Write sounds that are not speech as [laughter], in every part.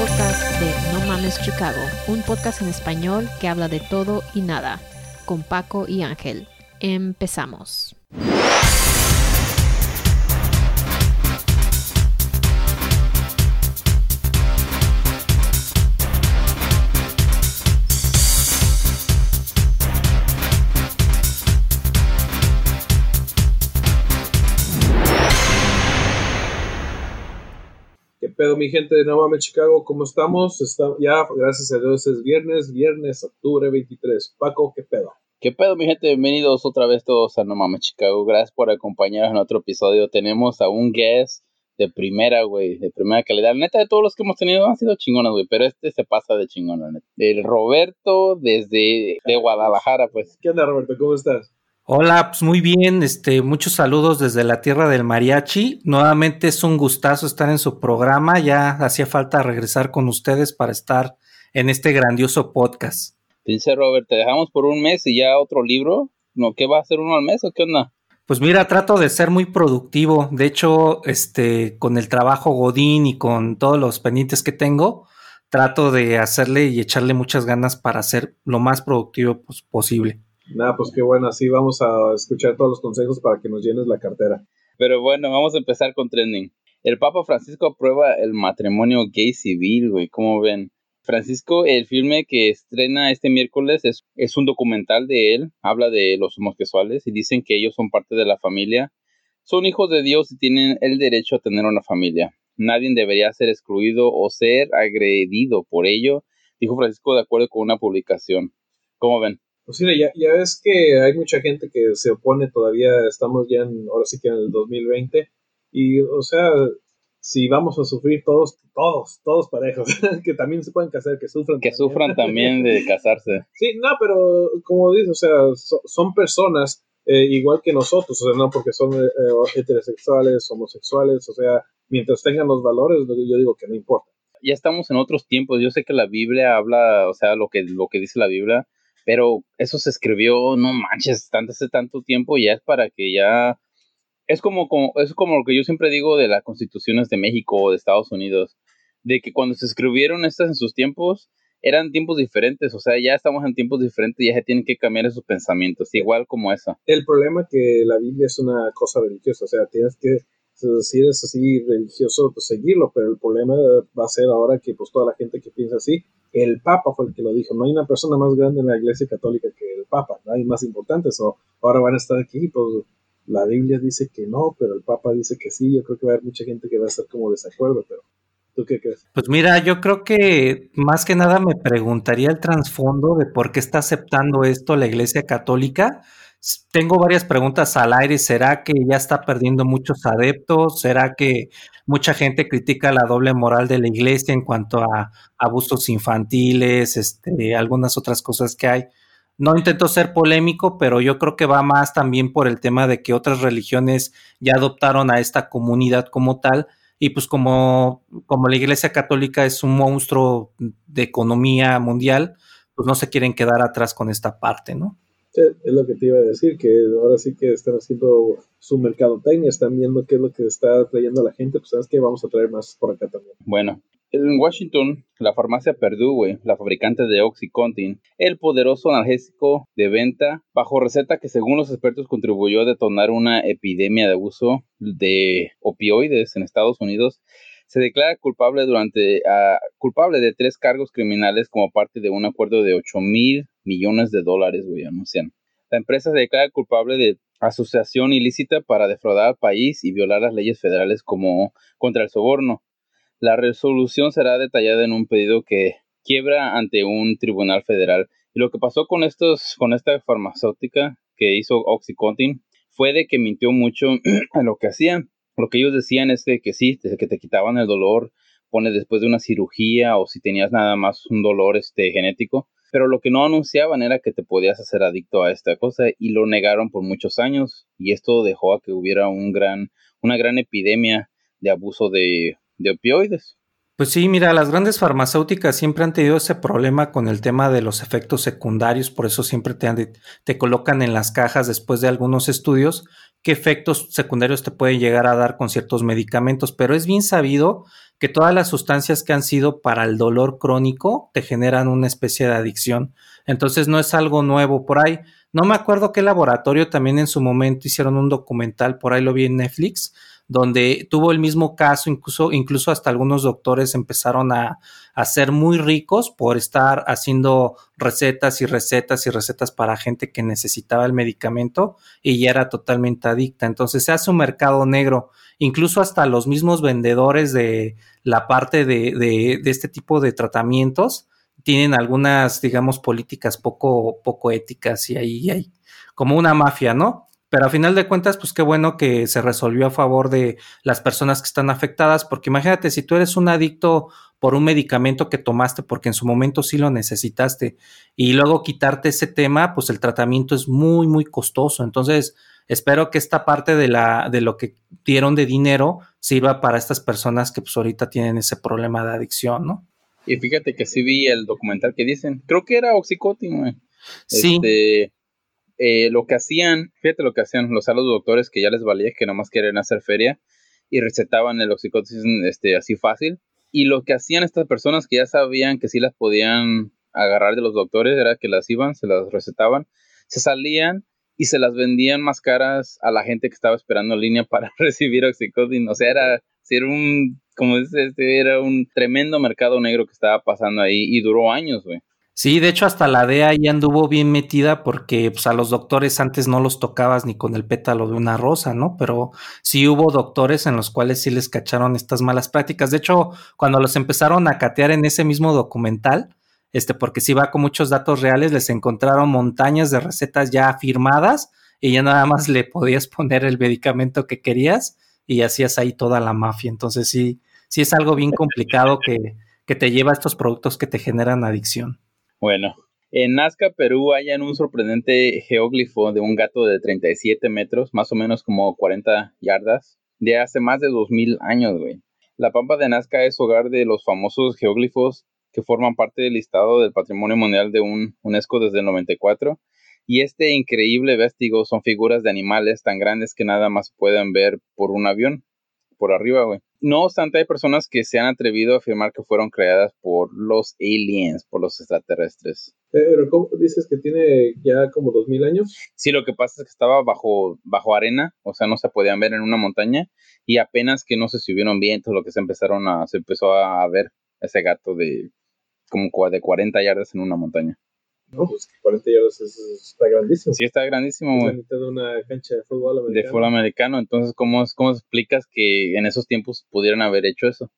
podcast de No Mames Chicago, un podcast en español que habla de todo y nada, con Paco y Ángel. Empezamos. Pedo, mi gente de No Chicago? ¿Cómo estamos? Está, ya, gracias a Dios, es viernes, viernes, octubre 23. Paco, ¿qué pedo? ¿Qué pedo, mi gente? Bienvenidos otra vez todos a No Chicago. Gracias por acompañarnos en otro episodio. Tenemos a un guest de primera, güey, de primera calidad. Neta, de todos los que hemos tenido han sido chingones, güey, pero este se pasa de chingón, neta. El Roberto desde de Guadalajara, pues. ¿Qué onda, Roberto? ¿Cómo estás? Hola, pues muy bien, este, muchos saludos desde la tierra del mariachi. Nuevamente es un gustazo estar en su programa. Ya hacía falta regresar con ustedes para estar en este grandioso podcast. Dice Robert, te dejamos por un mes y ya otro libro. ¿No qué va a hacer uno al mes o qué onda? Pues mira, trato de ser muy productivo. De hecho, este, con el trabajo Godín y con todos los pendientes que tengo, trato de hacerle y echarle muchas ganas para ser lo más productivo pues, posible. Nada, pues qué bueno, así vamos a escuchar todos los consejos para que nos llenes la cartera. Pero bueno, vamos a empezar con trending. El Papa Francisco aprueba el matrimonio gay civil, güey, ¿cómo ven? Francisco, el filme que estrena este miércoles es, es un documental de él, habla de los homosexuales y dicen que ellos son parte de la familia, son hijos de Dios y tienen el derecho a tener una familia. Nadie debería ser excluido o ser agredido por ello, dijo Francisco de acuerdo con una publicación. ¿Cómo ven? Pues sí, ya, ya ves que hay mucha gente que se opone todavía, estamos ya en, ahora sí que en el 2020, y o sea, si vamos a sufrir todos, todos, todos parejos, [laughs] que también se pueden casar, que sufran. Que sufran también de [laughs] casarse. Sí, no, pero como dices, o sea, son personas eh, igual que nosotros, o sea, no porque son eh, heterosexuales, homosexuales, o sea, mientras tengan los valores, yo digo que no importa. Ya estamos en otros tiempos, yo sé que la Biblia habla, o sea, lo que, lo que dice la Biblia, pero eso se escribió, no manches, tanto, hace tanto tiempo, ya es para que ya... Es como, como, es como lo que yo siempre digo de las constituciones de México o de Estados Unidos, de que cuando se escribieron estas en sus tiempos, eran tiempos diferentes, o sea, ya estamos en tiempos diferentes y ya se tienen que cambiar esos pensamientos, igual como eso. El problema que la Biblia es una cosa religiosa, o sea, tienes que, si eres así religioso, pues seguirlo, pero el problema va a ser ahora que pues toda la gente que piensa así, el Papa fue el que lo dijo. No hay una persona más grande en la Iglesia Católica que el Papa, no hay más importantes. O ahora van a estar aquí, pues la Biblia dice que no, pero el Papa dice que sí. Yo creo que va a haber mucha gente que va a estar como desacuerdo, pero ¿tú qué crees? Pues mira, yo creo que más que nada me preguntaría el trasfondo de por qué está aceptando esto la Iglesia Católica tengo varias preguntas al aire. ¿Será que ya está perdiendo muchos adeptos? ¿Será que mucha gente critica la doble moral de la iglesia en cuanto a abusos infantiles, este, algunas otras cosas que hay? No intento ser polémico, pero yo creo que va más también por el tema de que otras religiones ya adoptaron a esta comunidad como tal. Y pues como, como la Iglesia Católica es un monstruo de economía mundial, pues no se quieren quedar atrás con esta parte, ¿no? Es lo que te iba a decir, que ahora sí que están haciendo su mercadotecnia, están viendo qué es lo que está trayendo a la gente, pues sabes que vamos a traer más por acá también. Bueno, en Washington, la farmacia Perdue, la fabricante de Oxycontin, el poderoso analgésico de venta bajo receta que según los expertos contribuyó a detonar una epidemia de abuso de opioides en Estados Unidos, se declara culpable durante culpable de tres cargos criminales como parte de un acuerdo de 8 mil millones de dólares, güey, anuncian. La empresa se declara culpable de asociación ilícita para defraudar al país y violar las leyes federales como contra el soborno. La resolución será detallada en un pedido que quiebra ante un tribunal federal. Y lo que pasó con estos, con esta farmacéutica que hizo Oxycontin fue de que mintió mucho [clears throat] en lo que hacía. Lo que ellos decían es que sí, desde que te quitaban el dolor, pone después de una cirugía o si tenías nada más un dolor este genético, pero lo que no anunciaban era que te podías hacer adicto a esta cosa y lo negaron por muchos años y esto dejó a que hubiera un gran, una gran epidemia de abuso de opioides. Pues sí, mira, las grandes farmacéuticas siempre han tenido ese problema con el tema de los efectos secundarios, por eso siempre te, te colocan en las cajas después de algunos estudios qué efectos secundarios te pueden llegar a dar con ciertos medicamentos, pero es bien sabido que todas las sustancias que han sido para el dolor crónico te generan una especie de adicción. Entonces no es algo nuevo por ahí. No me acuerdo qué laboratorio también en su momento hicieron un documental, por ahí lo vi en Netflix, donde tuvo el mismo caso, incluso, incluso hasta algunos doctores empezaron a, a, ser muy ricos por estar haciendo recetas y recetas y recetas para gente que necesitaba el medicamento y ya era totalmente adicta. Entonces se hace un mercado negro, incluso hasta los mismos vendedores de la parte de, de, este tipo de tratamientos tienen algunas, digamos, políticas poco, poco éticas y ahí hay como una mafia, ¿no? Pero a final de cuentas, pues qué bueno que se resolvió a favor de las personas que están afectadas, porque imagínate, si tú eres un adicto por un medicamento que tomaste porque en su momento sí lo necesitaste y luego quitarte ese tema, pues el tratamiento es muy, muy costoso. Entonces, espero que esta parte de, la, de lo que dieron de dinero sirva para estas personas que pues ahorita tienen ese problema de adicción, ¿no? Y fíjate que sí vi el documental que dicen, creo que era Oxycontin, Sí. Este, eh, lo que hacían, fíjate lo que hacían los salos doctores que ya les valía, que nomás querían hacer feria y recetaban el oxycontin este, así fácil. Y lo que hacían estas personas que ya sabían que sí las podían agarrar de los doctores era que las iban, se las recetaban, se salían y se las vendían más caras a la gente que estaba esperando en línea para [laughs] recibir oxycontin. O sea, era, era un, como dices, este, era un tremendo mercado negro que estaba pasando ahí y duró años, güey. Sí, de hecho hasta la DEA ya anduvo bien metida porque pues, a los doctores antes no los tocabas ni con el pétalo de una rosa, ¿no? Pero sí hubo doctores en los cuales sí les cacharon estas malas prácticas. De hecho, cuando los empezaron a catear en ese mismo documental, este, porque sí va con muchos datos reales, les encontraron montañas de recetas ya firmadas y ya nada más le podías poner el medicamento que querías y hacías ahí toda la mafia. Entonces sí, sí es algo bien complicado que, que te lleva a estos productos que te generan adicción. Bueno, en Nazca, Perú, hayan un sorprendente geóglifo de un gato de 37 metros, más o menos como 40 yardas, de hace más de 2000 años, güey. La Pampa de Nazca es hogar de los famosos geóglifos que forman parte del listado del Patrimonio Mundial de un UNESCO desde el 94. Y este increíble vestigo son figuras de animales tan grandes que nada más pueden ver por un avión, por arriba, güey. No obstante, hay personas que se han atrevido a afirmar que fueron creadas por los aliens, por los extraterrestres. Pero ¿cómo dices que tiene ya como dos mil años? Sí, lo que pasa es que estaba bajo, bajo arena, o sea, no se podían ver en una montaña y apenas que no se subieron vientos, lo que se empezaron a, se empezó a ver ese gato de como de 40 yardas en una montaña. No, pues 40 yardas es, está grandísimo. Sí, está grandísimo, Es la güey. de una cancha de fútbol americano. De fútbol americano. Entonces, ¿cómo, ¿cómo explicas que en esos tiempos pudieran haber hecho eso?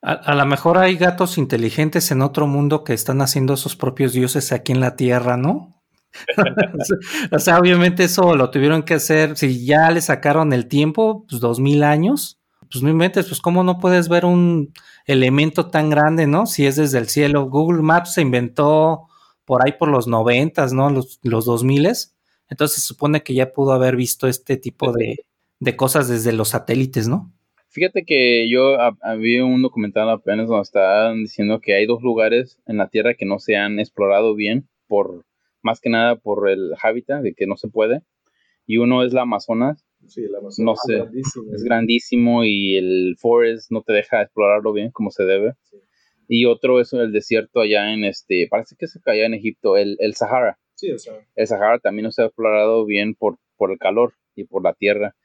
A, a lo mejor hay gatos inteligentes en otro mundo que están haciendo sus propios dioses aquí en la Tierra, ¿no? [laughs] o sea, obviamente eso lo tuvieron que hacer. Si ya le sacaron el tiempo, pues dos mil años, pues no inventes, pues cómo no puedes ver un elemento tan grande, ¿no? Si es desde el cielo. Google Maps se inventó por ahí por los noventas, ¿no? Los, los dos miles. Entonces se supone que ya pudo haber visto este tipo de, de cosas desde los satélites, ¿no? Fíjate que yo había un documental apenas donde estaban diciendo que hay dos lugares en la Tierra que no se han explorado bien, por más que nada por el hábitat, de que no se puede. Y uno es la Amazonas. Sí, el Amazonas no sé, es grandísimo. es grandísimo y el forest no te deja explorarlo bien como se debe. Sí. Y otro es el desierto allá en este, parece que es allá en Egipto, el, el Sahara. Sí, o sea, El Sahara también no se ha explorado bien por, por el calor y por la tierra.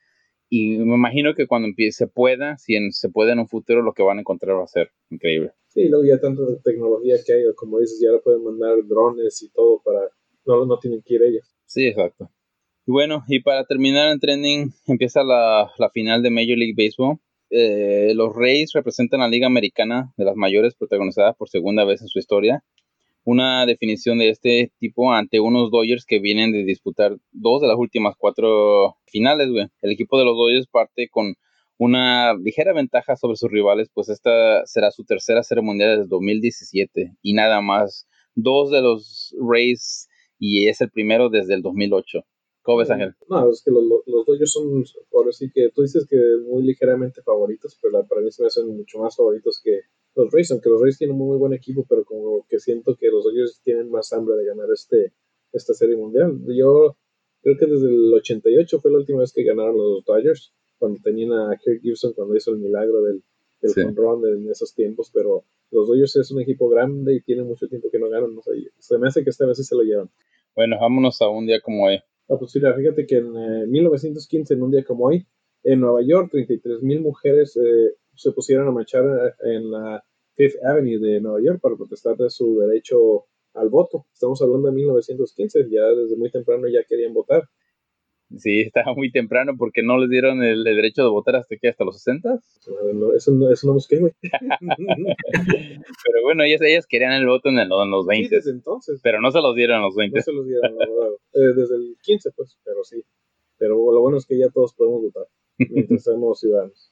Y me imagino que cuando empiece, se pueda, si en- se puede en un futuro, lo que van a encontrar va a ser increíble. sí, luego ya tanta tecnología que hay, como dices, ya ahora pueden mandar drones y todo para... No, no tienen que ir ellos. Sí, exacto. Y bueno, y para terminar en trending, empieza la, la final de Major League Baseball. Eh, los Rays representan la Liga Americana de las mayores, protagonizada por segunda vez en su historia. Una definición de este tipo ante unos Dodgers que vienen de disputar dos de las últimas cuatro finales. El equipo de los Dodgers parte con una ligera ventaja sobre sus rivales, pues esta será su tercera serie mundial desde 2017 y nada más. Dos de los Rays y es el primero desde el 2008. ¿Cómo ves, Ángel? No, es que los, Dodgers son, ahora sí que tú dices que muy ligeramente favoritos, pero la- para mí se me hacen mucho más favoritos que, los Rays, aunque los Rays tienen un muy buen equipo, pero como que siento que los Dodgers tienen más hambre de ganar este esta serie mundial. Yo creo que desde el 88 fue la última vez que ganaron los Dodgers, cuando tenían a Kirk Gibson, cuando hizo el milagro del, del run en esos tiempos, pero los Dodgers es un equipo grande y tiene mucho tiempo que no ganan, no sé, se me hace que esta vez sí se lo llevan. Bueno, vámonos a un día como hoy. Ah, pues fíjate que en 1915, eh, en un día como hoy, en Nueva York, 33 mil mujeres eh, se pusieron a marchar eh, en la Fifth Avenue de Nueva York para protestar de su derecho al voto. Estamos hablando de 1915, ya desde muy temprano ya querían votar. Sí, [laughs] estaba muy temprano porque no les dieron el, derecho de votar hasta que hasta los 60. eso, no, eso no güey. [laughs] [laughs] pero bueno, ellas, ellas querían el voto en, en los 20. Sí, desde entonces. Pero no se los dieron en los 20. No se los dieron, eh, desde el 15, pues, pero sí. Pero lo bueno es que ya todos podemos votar mientras seamos ciudadanos.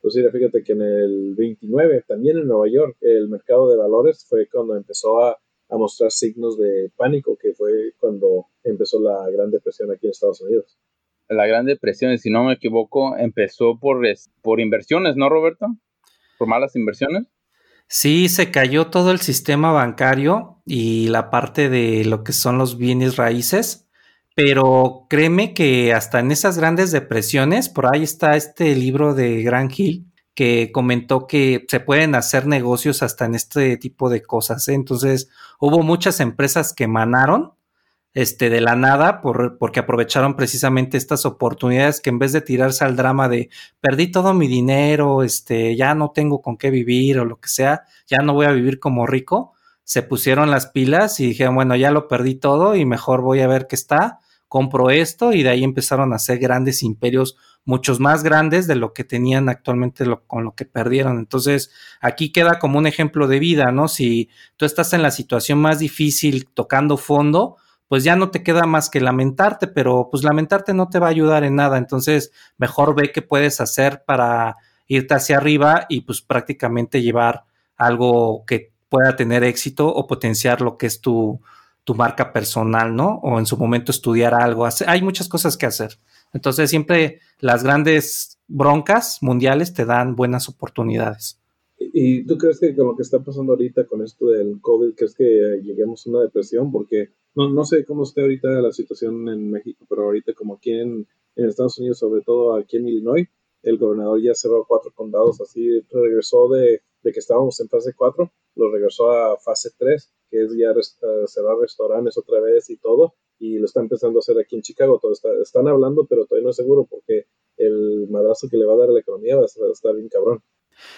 Pues sí, fíjate que en el 29, también en Nueva York, el mercado de valores fue cuando empezó a a mostrar signos de pánico, que fue cuando empezó la Gran Depresión aquí en Estados Unidos. La Gran Depresión, si no me equivoco, empezó por, por inversiones, ¿no, Roberto? Por malas inversiones. Sí, se cayó todo el sistema bancario y la parte de lo que son los bienes raíces, pero créeme que hasta en esas grandes depresiones, por ahí está este libro de Gran Hill, que comentó que se pueden hacer negocios hasta en este tipo de cosas. ¿eh? Entonces, hubo muchas empresas que emanaron este, de la nada por, porque aprovecharon precisamente estas oportunidades que en vez de tirarse al drama de perdí todo mi dinero, este, ya no tengo con qué vivir o lo que sea, ya no voy a vivir como rico, se pusieron las pilas y dijeron, bueno, ya lo perdí todo y mejor voy a ver qué está, compro esto y de ahí empezaron a hacer grandes imperios muchos más grandes de lo que tenían actualmente con lo que perdieron. Entonces, aquí queda como un ejemplo de vida, ¿no? Si tú estás en la situación más difícil tocando fondo, pues ya no te queda más que lamentarte, pero pues lamentarte no te va a ayudar en nada. Entonces, mejor ve qué puedes hacer para irte hacia arriba y pues prácticamente llevar algo que pueda tener éxito o potenciar lo que es tu, tu marca personal, ¿no? O en su momento estudiar algo. Hay muchas cosas que hacer. Entonces siempre las grandes broncas mundiales te dan buenas oportunidades. ¿Y tú crees que con lo que está pasando ahorita con esto del COVID, crees que lleguemos a una depresión? Porque no, no sé cómo esté ahorita la situación en México, pero ahorita como aquí en, Estados Unidos, sobre todo aquí en Illinois, el gobernador ya cerró cuatro condados, así regresó de, que estábamos en fase 4, lo regresó a fase 3, que es ya cerrar restaurantes otra vez y todo, y lo está empezando a hacer aquí en Chicago. Todo está, están hablando, pero todavía no es seguro porque el madrazo que le va a dar a la economía va a estar bien cabrón.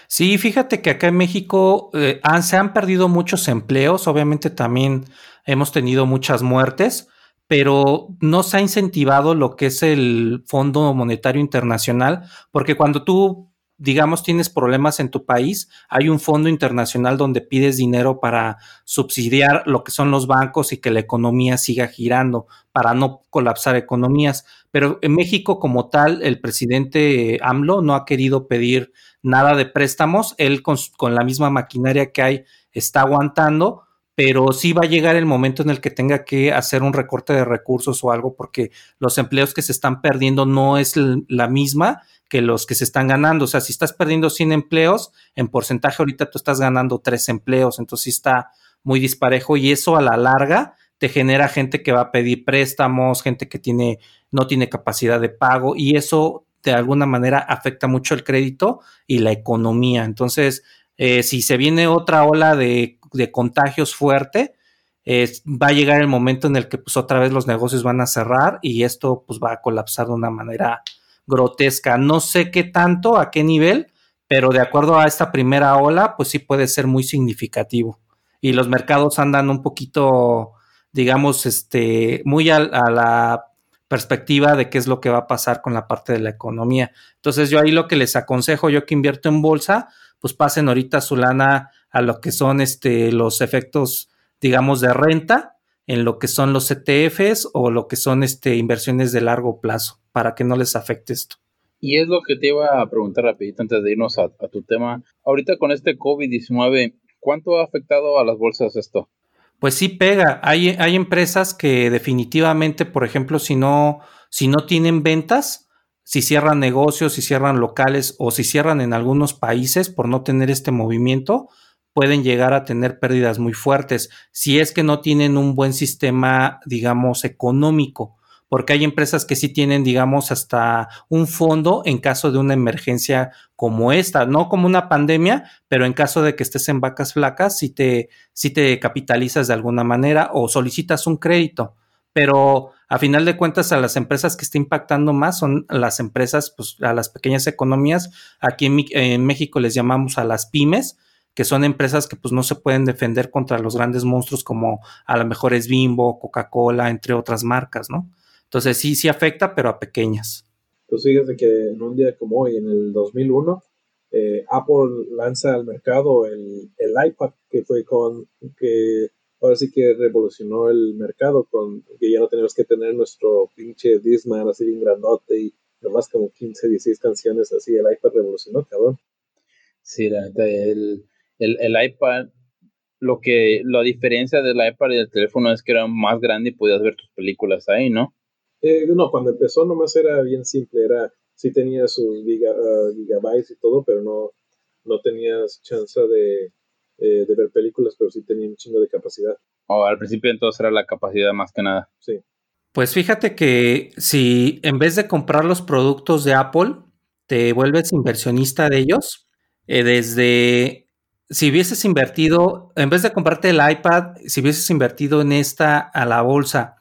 Sí, fíjate que acá en México eh, se han perdido muchos empleos, obviamente también hemos tenido muchas muertes, pero no se ha incentivado lo que es el Fondo Monetario Internacional, porque cuando tú digamos, tienes problemas en tu país, hay un fondo internacional donde pides dinero para subsidiar lo que son los bancos y que la economía siga girando, para no colapsar economías. Pero en México como tal, el presidente AMLO no ha querido pedir nada de préstamos, él con, con la misma maquinaria que hay está aguantando, pero sí va a llegar el momento en el que tenga que hacer un recorte de recursos o algo porque los empleos que se están perdiendo no es la misma que los que se están ganando. O sea, si estás perdiendo 100 empleos, en porcentaje ahorita tú estás ganando 3 empleos, entonces sí está muy disparejo y eso a la larga te genera gente que va a pedir préstamos, gente que tiene no tiene capacidad de pago y eso de alguna manera afecta mucho el crédito y la economía. Entonces, eh, si se viene otra ola de, contagios fuerte, va a llegar el momento en el que pues otra vez los negocios van a cerrar y esto pues va a colapsar de una manera grotesca. No sé qué tanto, a qué nivel, pero de acuerdo a esta primera ola, pues sí puede ser muy significativo. Y los mercados andan un poquito, digamos, este, muy a, la perspectiva de qué es lo que va a pasar con la parte de la economía. Entonces yo ahí lo que les aconsejo, yo que invierto en bolsa, pues pasen ahorita su lana a lo que son este, los efectos, digamos, de renta en lo que son los ETFs o lo que son este, inversiones de largo plazo para que no les afecte esto. Y es lo que te iba a preguntar rapidito antes de irnos a, tu tema. Ahorita con este COVID-19, ¿cuánto ha afectado a las bolsas esto? Pues sí pega. Hay, hay empresas que definitivamente, por ejemplo, si no, si no tienen ventas, si cierran negocios, si cierran locales o si cierran en algunos países por no tener este movimiento, pueden llegar a tener pérdidas muy fuertes si es que no tienen un buen sistema, digamos, económico, porque hay empresas que sí tienen, digamos, hasta un fondo en caso de una emergencia como esta, no como una pandemia, pero en caso de que estés en vacas flacas, si te, te capitalizas de alguna manera o solicitas un crédito. Pero a final de cuentas, a las empresas que está impactando más son las empresas, pues a las pequeñas economías. Aquí en, en México les llamamos a las pymes, que son empresas que pues no se pueden defender contra los grandes monstruos como a lo mejor es Bimbo, Coca-Cola, entre otras marcas, ¿no? Entonces sí, sí afecta, pero a pequeñas. Pues fíjate que en un día como hoy, en el 2001, eh, Apple lanza al mercado el, el, iPad, que fue con, que ahora sí que revolucionó el mercado, con que ya no tenemos que tener nuestro pinche Disman así bien grandote y nomás como 15, 16 canciones así, el iPad revolucionó, cabrón. Sí, la el, el, el iPad, lo que la diferencia del iPad y del teléfono es que era más grande y podías ver tus películas ahí, ¿no? Eh, no, cuando empezó nomás era bien simple, era, sí tenía sus uh, gigabytes y todo, pero no, no tenías chance de, eh, de ver películas, pero sí tenía un chingo de capacidad. Oh, al principio entonces era la capacidad más que nada. Sí. Pues fíjate que si en vez de comprar los productos de Apple, te vuelves inversionista de ellos, eh, desde si hubieses invertido, en vez de comprarte el iPad, si hubieses invertido en esta a la bolsa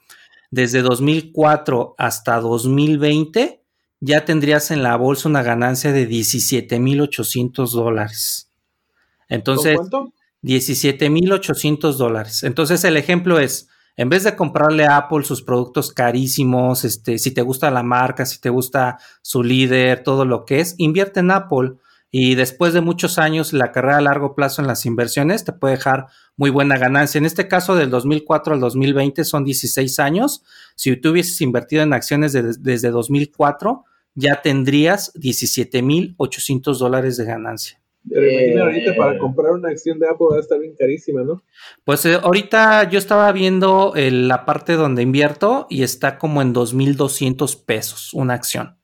desde 2004 hasta 2020, ya tendrías en la bolsa una ganancia de 17.800 dólares. Entonces, cuánto? 17.800 dólares. Entonces, el ejemplo es, en vez de comprarle a Apple sus productos carísimos, este, si te gusta la marca, si te gusta su líder, todo lo que es, invierte en Apple y después de muchos años la carrera a largo plazo en las inversiones te puede dejar muy buena ganancia. En este caso del 2004 al 2020 son 16 años. Si tú hubieses invertido en acciones desde 2004 ya tendrías 17.800 dólares de ganancia. Pero imagina ahorita para comprar una acción de Apple va a estar bien carísima, ¿no? Pues eh, ahorita yo estaba viendo la parte donde invierto y está como en 2.200 pesos una acción.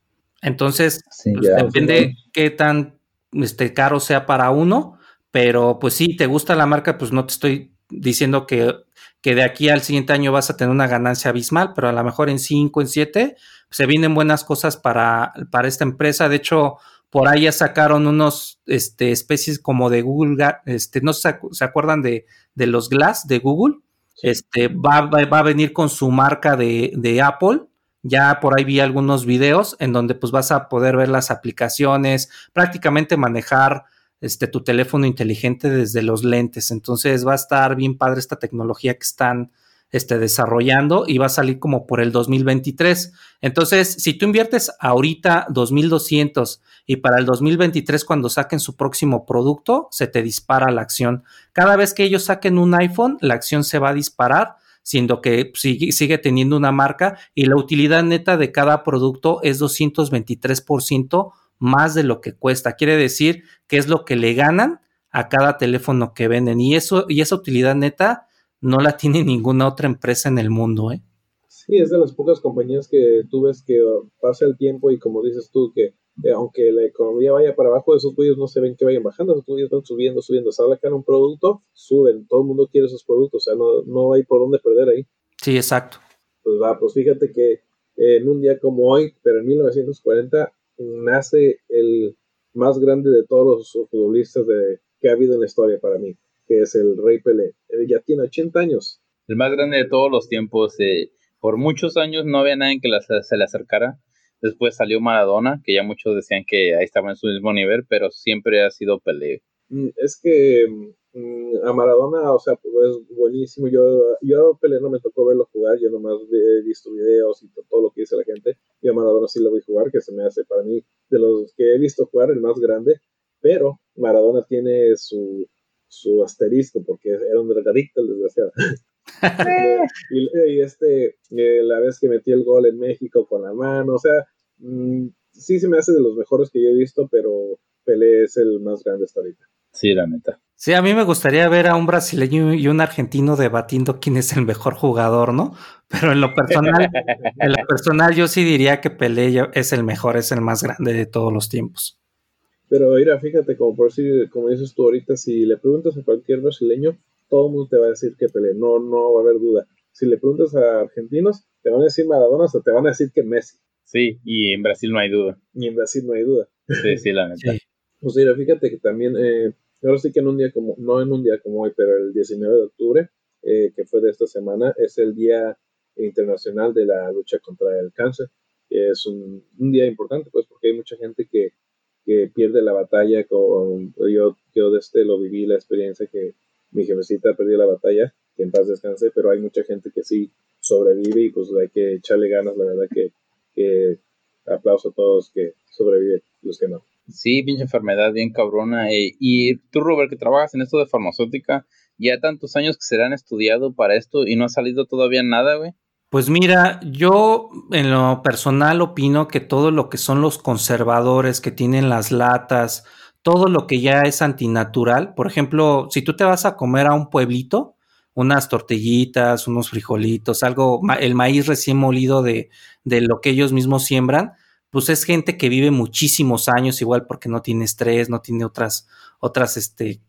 Entonces, pues, depende qué tan este, caro sea para uno, pero pues sí, te gusta la marca, pues no te estoy diciendo que, que de aquí al siguiente año vas a tener una ganancia abismal, pero a lo mejor en 5, en 7, se vienen buenas cosas para, para esta empresa. De hecho, por ahí ya sacaron unos este, especies como de Google, este, no se, se acuerdan de, de, los Glass de Google. Este, va, va, a venir con su marca de, de Apple ya por ahí vi algunos videos en donde pues vas a poder ver las aplicaciones, prácticamente manejar este tu teléfono inteligente desde los lentes. Entonces va a estar bien padre esta tecnología que están este, desarrollando y va a salir como por el 2023. Entonces, si tú inviertes ahorita 2200 y para el 2023 cuando saquen su próximo producto, se te dispara la acción. Cada vez que ellos saquen un iPhone, la acción se va a disparar siendo que sigue, sigue teniendo una marca y la utilidad neta de cada producto es 223% más de lo que cuesta. Quiere decir que es lo que le ganan a cada teléfono que venden y eso y esa utilidad neta no la tiene ninguna otra empresa en el mundo, ¿eh? Sí, es de las pocas compañías que tú ves que pasa el tiempo y como dices tú que eh, aunque la economía vaya para abajo, esos tuyos no se ven que vayan bajando, esos tuyos van subiendo, subiendo. En un producto, suben, todo el mundo quiere esos productos, o sea, no, no hay por dónde perder ahí. Sí, exacto. Pues va, pues fíjate que eh, en un día como hoy, pero en 1940, nace el más grande de todos los futbolistas de, que ha habido en la historia para mí, que es el Rey Pelé. Él ya tiene 80 años. El más grande de todos los tiempos. Eh, por muchos años no había nadie que se le acercara Después salió Maradona, que ya muchos decían que ahí estaba en su mismo nivel, pero siempre ha sido Pelé. Mm, es que mm, a Maradona, o sea, pues es buenísimo. Yo, yo a Pelé no me tocó verlo jugar, yo nomás he visto videos y todo lo que dice la gente. Y a Maradona sí lo voy a jugar, que se me hace para mí de los que he visto jugar el más grande. Pero Maradona tiene su, su asterisco porque era un drogadicto, el desgraciado. [laughs] [laughs] y, este, eh, la vez que metí el gol en México con la mano, o sea, mm, sí se me hace de los mejores que yo he visto, pero Pelé es el más grande hasta ahorita. Sí, la neta. Sí, a mí me gustaría ver a un brasileño y un argentino debatiendo quién es el mejor jugador, ¿no? Pero en lo personal, [laughs] en lo personal yo sí diría que Pelé es el mejor, es el más grande de todos los tiempos. Pero mira, fíjate, como por decir, como dices tú ahorita, si le preguntas a cualquier brasileño, todo el mundo te va a decir que Pelé, no, no va a haber duda. Si le preguntas a argentinos, te van a decir Maradona o te van a decir que Messi. Sí, y en Brasil no hay duda. Y en Brasil no hay duda. Sí, sí, la neta. Pues mira, fíjate que también, eh, ahora sí que en un día como, no en un día como hoy, pero el 19 de octubre, eh, que fue de esta semana, es el Día Internacional de la Lucha contra el Cáncer. Es un, un día importante, pues, porque hay mucha gente que, que pierde la batalla. Con, yo, yo desde este lo viví la experiencia que mi jefecita perdió la batalla, que en paz descanse, pero hay mucha gente que sí sobrevive y pues hay que echarle ganas, la verdad que, que aplauso a todos que sobreviven, los que no. Sí, pinche enfermedad bien cabrona. Eh, y tú, Robert, que trabajas en esto de farmacéutica, ya tantos años que se han estudiado para esto y no ha salido todavía nada, güey. Pues mira, yo en lo personal opino que todo lo que son los conservadores que tienen las latas, todo lo que ya es antinatural, por ejemplo, si tú te vas a comer a un pueblito, unas tortillitas, unos frijolitos, algo, el maíz recién molido de, de lo que ellos mismos siembran, pues es gente que vive muchísimos años igual porque no tiene estrés, no tiene otras, otras, este,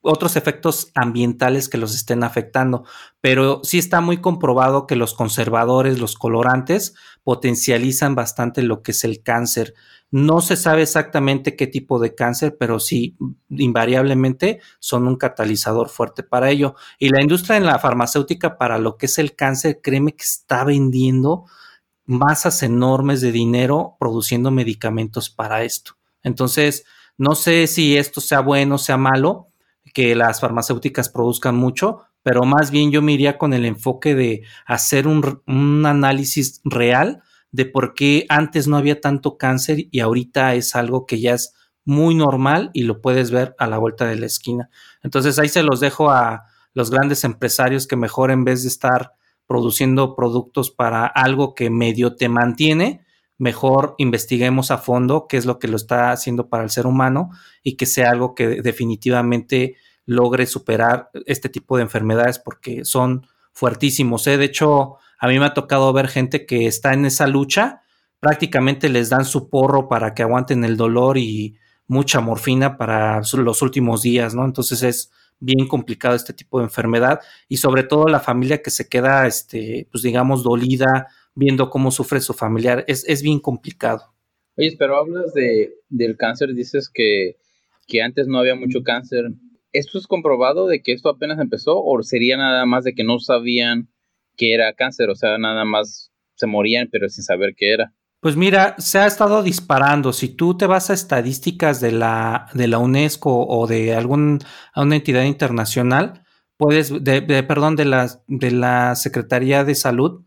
otros efectos ambientales que los estén afectando, pero sí está muy comprobado que los conservadores, los colorantes, potencializan bastante lo que es el cáncer. No se sabe exactamente qué tipo de cáncer, pero sí, invariablemente son un catalizador fuerte para ello. Y la industria en la farmacéutica para lo que es el cáncer, créeme que está vendiendo masas enormes de dinero produciendo medicamentos para esto. Entonces, no sé si esto sea bueno o sea malo, que las farmacéuticas produzcan mucho, pero más bien yo me iría con el enfoque de hacer un, un, análisis real de por qué antes no había tanto cáncer y ahorita es algo que ya es muy normal y lo puedes ver a la vuelta de la esquina. Entonces ahí se los dejo a los grandes empresarios que mejor en vez de estar produciendo productos para algo que medio te mantiene, mejor investiguemos a fondo qué es lo que lo está haciendo para el ser humano y que sea algo que definitivamente logre superar este tipo de enfermedades porque son fuertísimos. ¿eh? De hecho, a mí me ha tocado ver gente que está en esa lucha, prácticamente les dan su porro para que aguanten el dolor y mucha morfina para los últimos días, ¿no? Entonces es bien complicado este tipo de enfermedad y sobre todo la familia que se queda, este, pues digamos, dolida viendo cómo sufre su familiar, es, es bien complicado. Oye, pero hablas de, del cáncer, dices que, que antes no había mucho cáncer. ¿Esto es comprobado de que esto apenas empezó o sería nada más de que no sabían que era cáncer? O sea, nada más se morían pero sin saber qué era. Pues mira, se ha estado disparando. Si tú te vas a estadísticas de la, de la UNESCO o de alguna una entidad internacional, puedes, de, perdón, de la, de la Secretaría de Salud,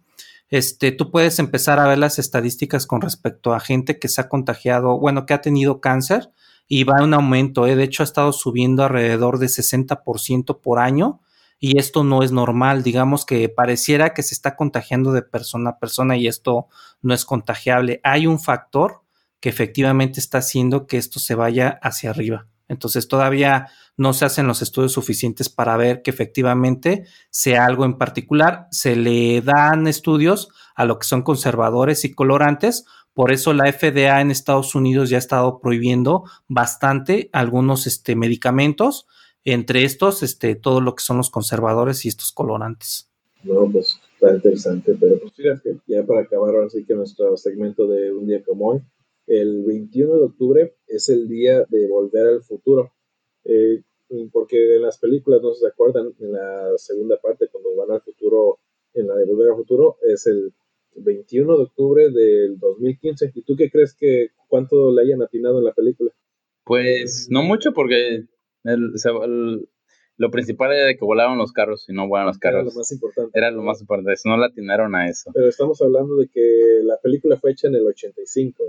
este, tú puedes empezar a ver las estadísticas con respecto a gente que se ha contagiado, bueno, que ha tenido cáncer y va en aumento. ¿eh? De hecho, ha estado subiendo alrededor de 60% por año y esto no es normal, digamos que pareciera que se está contagiando de persona a persona y esto no es contagiable. Hay un factor que efectivamente está haciendo que esto se vaya hacia arriba. Entonces todavía no se hacen los estudios suficientes para ver que efectivamente sea algo en particular. Se le dan estudios a lo que son conservadores y colorantes. Por eso la FDA en Estados Unidos ya ha estado prohibiendo bastante algunos este, medicamentos entre estos, este, todo lo que son los conservadores y estos colorantes. No, pues está interesante, pero pues fíjate, ya para acabar ahora sí que nuestro segmento de un día como hoy, el 21 de octubre es el día de volver al futuro, eh, porque en las películas, no se acuerdan, en la segunda parte, cuando van al futuro, en la de volver al futuro, es el 21 de octubre del 2015. ¿Y tú qué crees que cuánto le hayan atinado en la película? Pues no mucho, porque lo principal era que volaban los carros y no vuelan los carros. Era lo más importante. Era lo más importante, no la atinaron a eso. Pero estamos hablando de que la película fue hecha en el 85.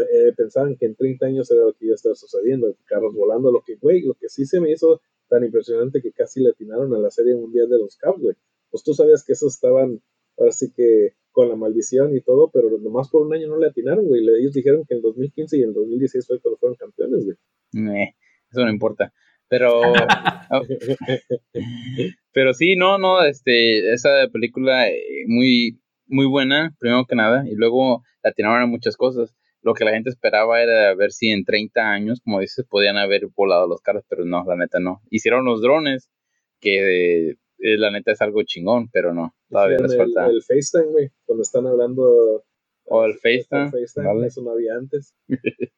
Eh, pensaban que en 30 años era lo que iba a estar sucediendo, carros volando, lo que, güey, lo que sí se me hizo tan impresionante que casi le atinaron a la Serie Mundial de los Cubs, güey. Pues tú sabías que esos estaban, ahora sí que con la maldición y todo, pero nomás por un año no le atinaron, güey. Ellos dijeron que en 2015 y en 2016 fue cuando fueron campeones, güey. Eso no importa. Pero, [laughs] pero sí, no, no, este, esa película eh, muy, muy buena, primero que nada, y luego la tiraron a muchas cosas. Lo que la gente esperaba era ver si en 30 años, como dices, podían haber volado los carros, pero no, la neta no. Hicieron los drones, que eh, la neta es algo chingón, pero no, todavía les falta. El, FaceTime, güey, cuando están hablando. O el FaceTime. El FaceTime, eso no había antes. [laughs]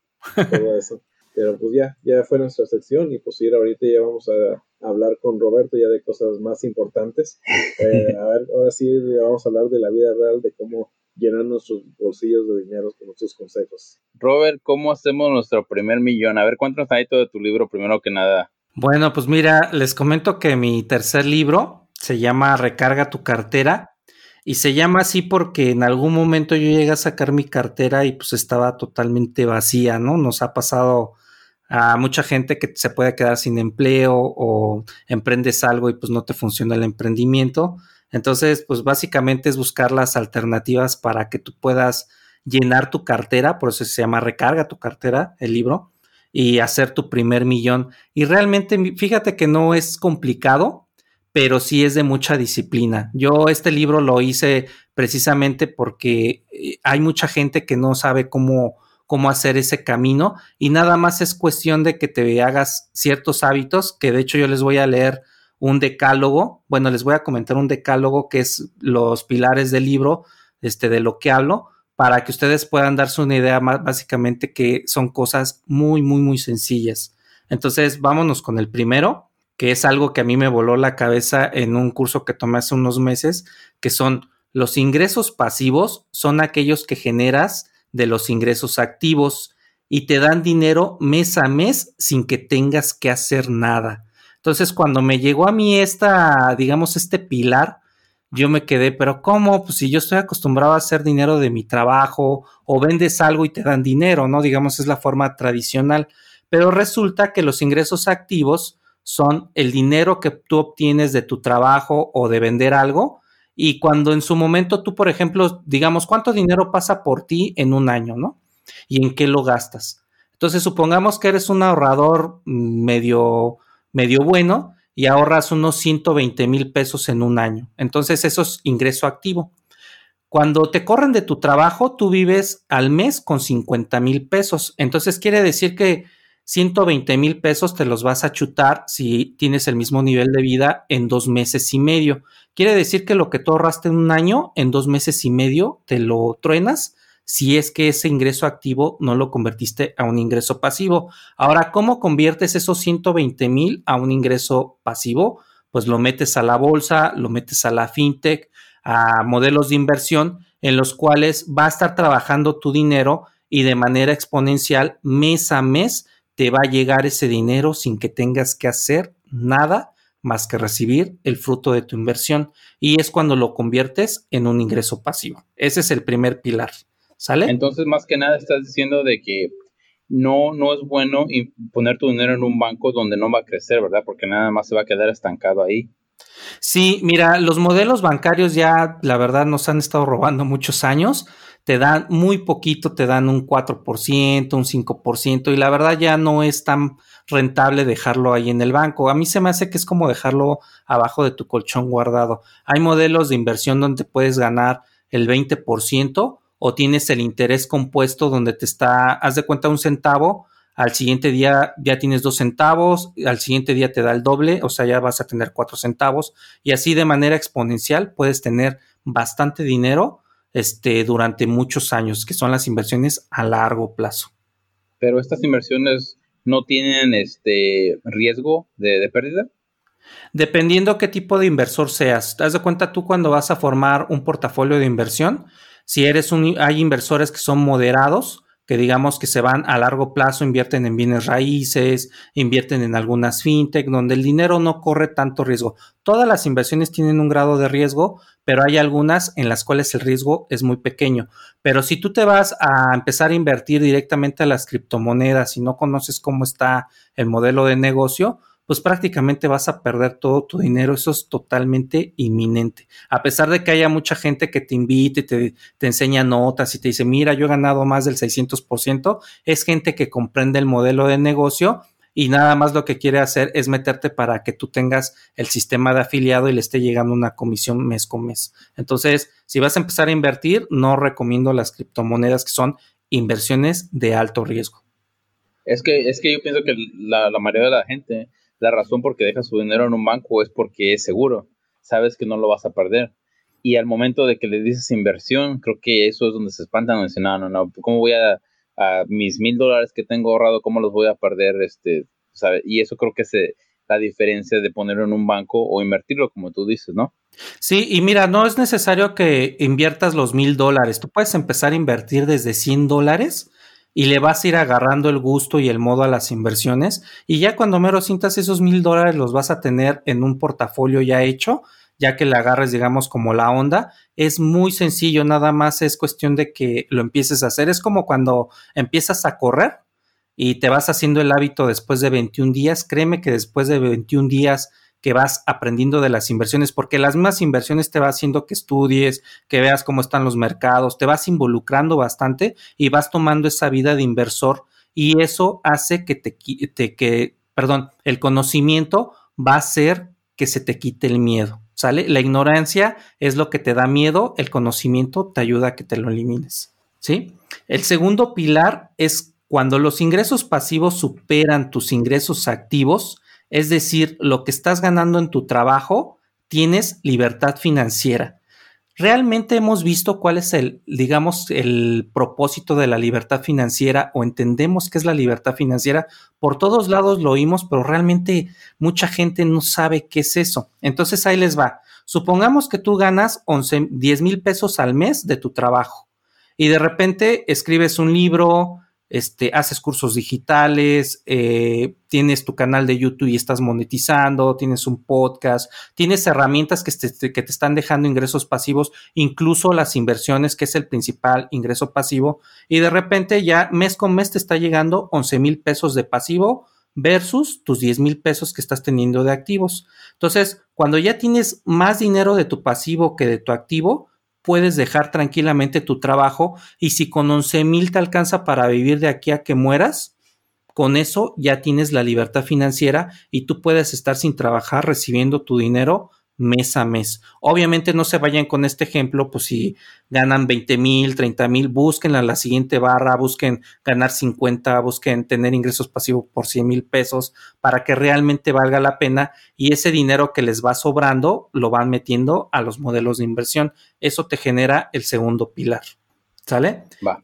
todo eso. Pero pues ya, ya fue nuestra sección y pues ir ahorita ya vamos a, hablar con Roberto ya de cosas más importantes. [laughs] Eh, a ver, ahora sí vamos a hablar de la vida real, de cómo llenar nuestros bolsillos de dinero con nuestros consejos. Robert, ¿cómo hacemos nuestro primer millón? A ver, cuéntanos ahí todo de tu libro primero que nada. Bueno, pues mira, les comento que mi tercer libro se llama Recarga tu cartera y se llama así porque en algún momento yo llegué a sacar mi cartera y pues estaba totalmente vacía, ¿no? Nos ha pasado a mucha gente que se puede quedar sin empleo o emprendes algo y pues no te funciona el emprendimiento. Entonces, pues básicamente es buscar las alternativas para que tú puedas llenar tu cartera, por eso se llama Recarga tu cartera, el libro, y hacer tu primer millón. Y realmente, fíjate que no es complicado, pero sí es de mucha disciplina. Yo este libro lo hice precisamente porque eh, hay mucha gente que no sabe cómo cómo hacer ese camino y nada más es cuestión de que te hagas ciertos hábitos, que de hecho yo les voy a leer un decálogo, bueno, les voy a comentar un decálogo que es los pilares del libro, este, de lo que hablo, para que ustedes puedan darse una idea más, básicamente que son cosas muy, muy, muy sencillas. Entonces, vámonos con el primero, que es algo que a mí me voló la cabeza en un curso que tomé hace unos meses, que son los ingresos pasivos, son aquellos que generas de los ingresos activos y te dan dinero mes a mes sin que tengas que hacer nada. Entonces, cuando me llegó a mí esta, digamos, este pilar, yo me quedé, pero ¿cómo? Pues si yo estoy acostumbrado a hacer dinero de mi trabajo o vendes algo y te dan dinero, ¿no? Digamos, es la forma tradicional. Pero resulta que los ingresos activos son el dinero que tú obtienes de tu trabajo o de vender algo y cuando en su momento tú, por ejemplo, digamos, ¿cuánto dinero pasa por ti en un año, no? ¿Y en qué lo gastas? Entonces, supongamos que eres un ahorrador medio, medio bueno y ahorras unos 120 mil pesos en un año. Entonces, eso es ingreso activo. Cuando te corren de tu trabajo, tú vives al mes con 50 mil pesos. Entonces, quiere decir que 120 mil pesos te los vas a chutar si tienes el mismo nivel de vida en dos meses y medio. Quiere decir que lo que tú ahorraste en un año, en dos meses y medio, te lo truenas si es que ese ingreso activo no lo convertiste a un ingreso pasivo. Ahora, ¿cómo conviertes esos 120 mil a un ingreso pasivo? Pues lo metes a la bolsa, lo metes a la fintech, a modelos de inversión en los cuales va a estar trabajando tu dinero y de manera exponencial mes a mes te va a llegar ese dinero sin que tengas que hacer nada más que recibir el fruto de tu inversión y es cuando lo conviertes en un ingreso pasivo. Ese es el primer pilar. ¿Sale? Entonces, más que nada estás diciendo de que no, no es bueno poner tu dinero en un banco donde no va a crecer, ¿verdad? Porque nada más se va a quedar estancado ahí. Sí, mira, los modelos bancarios ya, la verdad, nos han estado robando muchos años te dan muy poquito, te dan un 4%, un 5%, y la verdad ya no es tan rentable dejarlo ahí en el banco. A mí se me hace que es como dejarlo abajo de tu colchón guardado. Hay modelos de inversión donde puedes ganar el 20% o tienes el interés compuesto donde te está, haz de cuenta un centavo, al siguiente día ya tienes dos centavos, al siguiente día te da el doble, o sea, ya vas a tener cuatro centavos y así de manera exponencial puedes tener bastante dinero este, durante muchos años, que son las inversiones a largo plazo. Pero estas inversiones no tienen este riesgo de, pérdida. Dependiendo qué tipo de inversor seas. Te das de cuenta tú cuando vas a formar un portafolio de inversión, si eres un, hay inversores que son moderados, que digamos que se van a largo plazo, invierten en bienes raíces, invierten en algunas fintech, donde el dinero no corre tanto riesgo. Todas las inversiones tienen un grado de riesgo, pero hay algunas en las cuales el riesgo es muy pequeño. Pero si tú te vas a empezar a invertir directamente a las criptomonedas y no conoces cómo está el modelo de negocio, pues prácticamente vas a perder todo tu dinero. Eso es totalmente inminente. A pesar de que haya mucha gente que te invite, te, te enseña notas y te dice, mira, yo he ganado más del 600%, es gente que comprende el modelo de negocio y nada más lo que quiere hacer es meterte para que tú tengas el sistema de afiliado y le esté llegando una comisión mes con mes. Entonces, si vas a empezar a invertir, no recomiendo las criptomonedas que son inversiones de alto riesgo. Es que, es que yo pienso que la, la mayoría de la gente, la razón por qué deja su dinero en un banco es porque es seguro. Sabes que no lo vas a perder y al momento de que le dices inversión, creo que eso es donde se espantan, dicen, no, no, no, ¿cómo voy a, a mis mil dólares que tengo ahorrado, cómo los voy a perder? Este, ¿sabe? Y eso creo que es la diferencia de ponerlo en un banco o invertirlo, como tú dices, ¿no? Sí, y mira, no es necesario que inviertas los mil dólares, tú puedes empezar a invertir desde 100 dólares y le vas a ir agarrando el gusto y el modo a las inversiones y ya cuando mero sientas esos mil dólares los vas a tener en un portafolio ya hecho ya que le agarres, digamos, como la onda. Es muy sencillo, nada más es cuestión de que lo empieces a hacer. Es como cuando empiezas a correr y te vas haciendo el hábito después de 21 días. Créeme que después de 21 días que vas aprendiendo de las inversiones, porque las mismas inversiones te va haciendo que estudies, que veas cómo están los mercados, te vas involucrando bastante y vas tomando esa vida de inversor y eso hace que te, te que, perdón, el conocimiento va a hacer que se te quite el miedo. ¿Sale? La ignorancia es lo que te da miedo, el conocimiento te ayuda a que te lo elimines. ¿Sí? El segundo pilar es cuando los ingresos pasivos superan tus ingresos activos, es decir, lo que estás ganando en tu trabajo, tienes libertad financiera realmente hemos visto cuál es el, digamos, el propósito de la libertad financiera o entendemos qué es la libertad financiera. Por todos lados lo oímos, pero realmente mucha gente no sabe qué es eso. Entonces ahí les va. Supongamos que tú ganas 11, 10 mil pesos al mes de tu trabajo y de repente escribes un libro, este, haces cursos digitales, eh, tienes tu canal de YouTube y estás monetizando, tienes un podcast, tienes herramientas que te, que te están dejando ingresos pasivos, incluso las inversiones, que es el principal ingreso pasivo, y de repente ya mes con mes te está llegando 11 mil pesos de pasivo versus tus 10 mil pesos que estás teniendo de activos. Entonces, cuando ya tienes más dinero de tu pasivo que de tu activo, puedes dejar tranquilamente tu trabajo y si con 11 mil te alcanza para vivir de aquí a que mueras, con eso ya tienes la libertad financiera y tú puedes estar sin trabajar recibiendo tu dinero mes a mes. Obviamente no se vayan con este ejemplo, pues si ganan 20 mil, 30 mil, busquen a la siguiente barra, busquen ganar 50, busquen tener ingresos pasivos por 100 mil pesos para que realmente valga la pena y ese dinero que les va sobrando lo van metiendo a los modelos de inversión. Eso te genera el segundo pilar. ¿Sale? Va.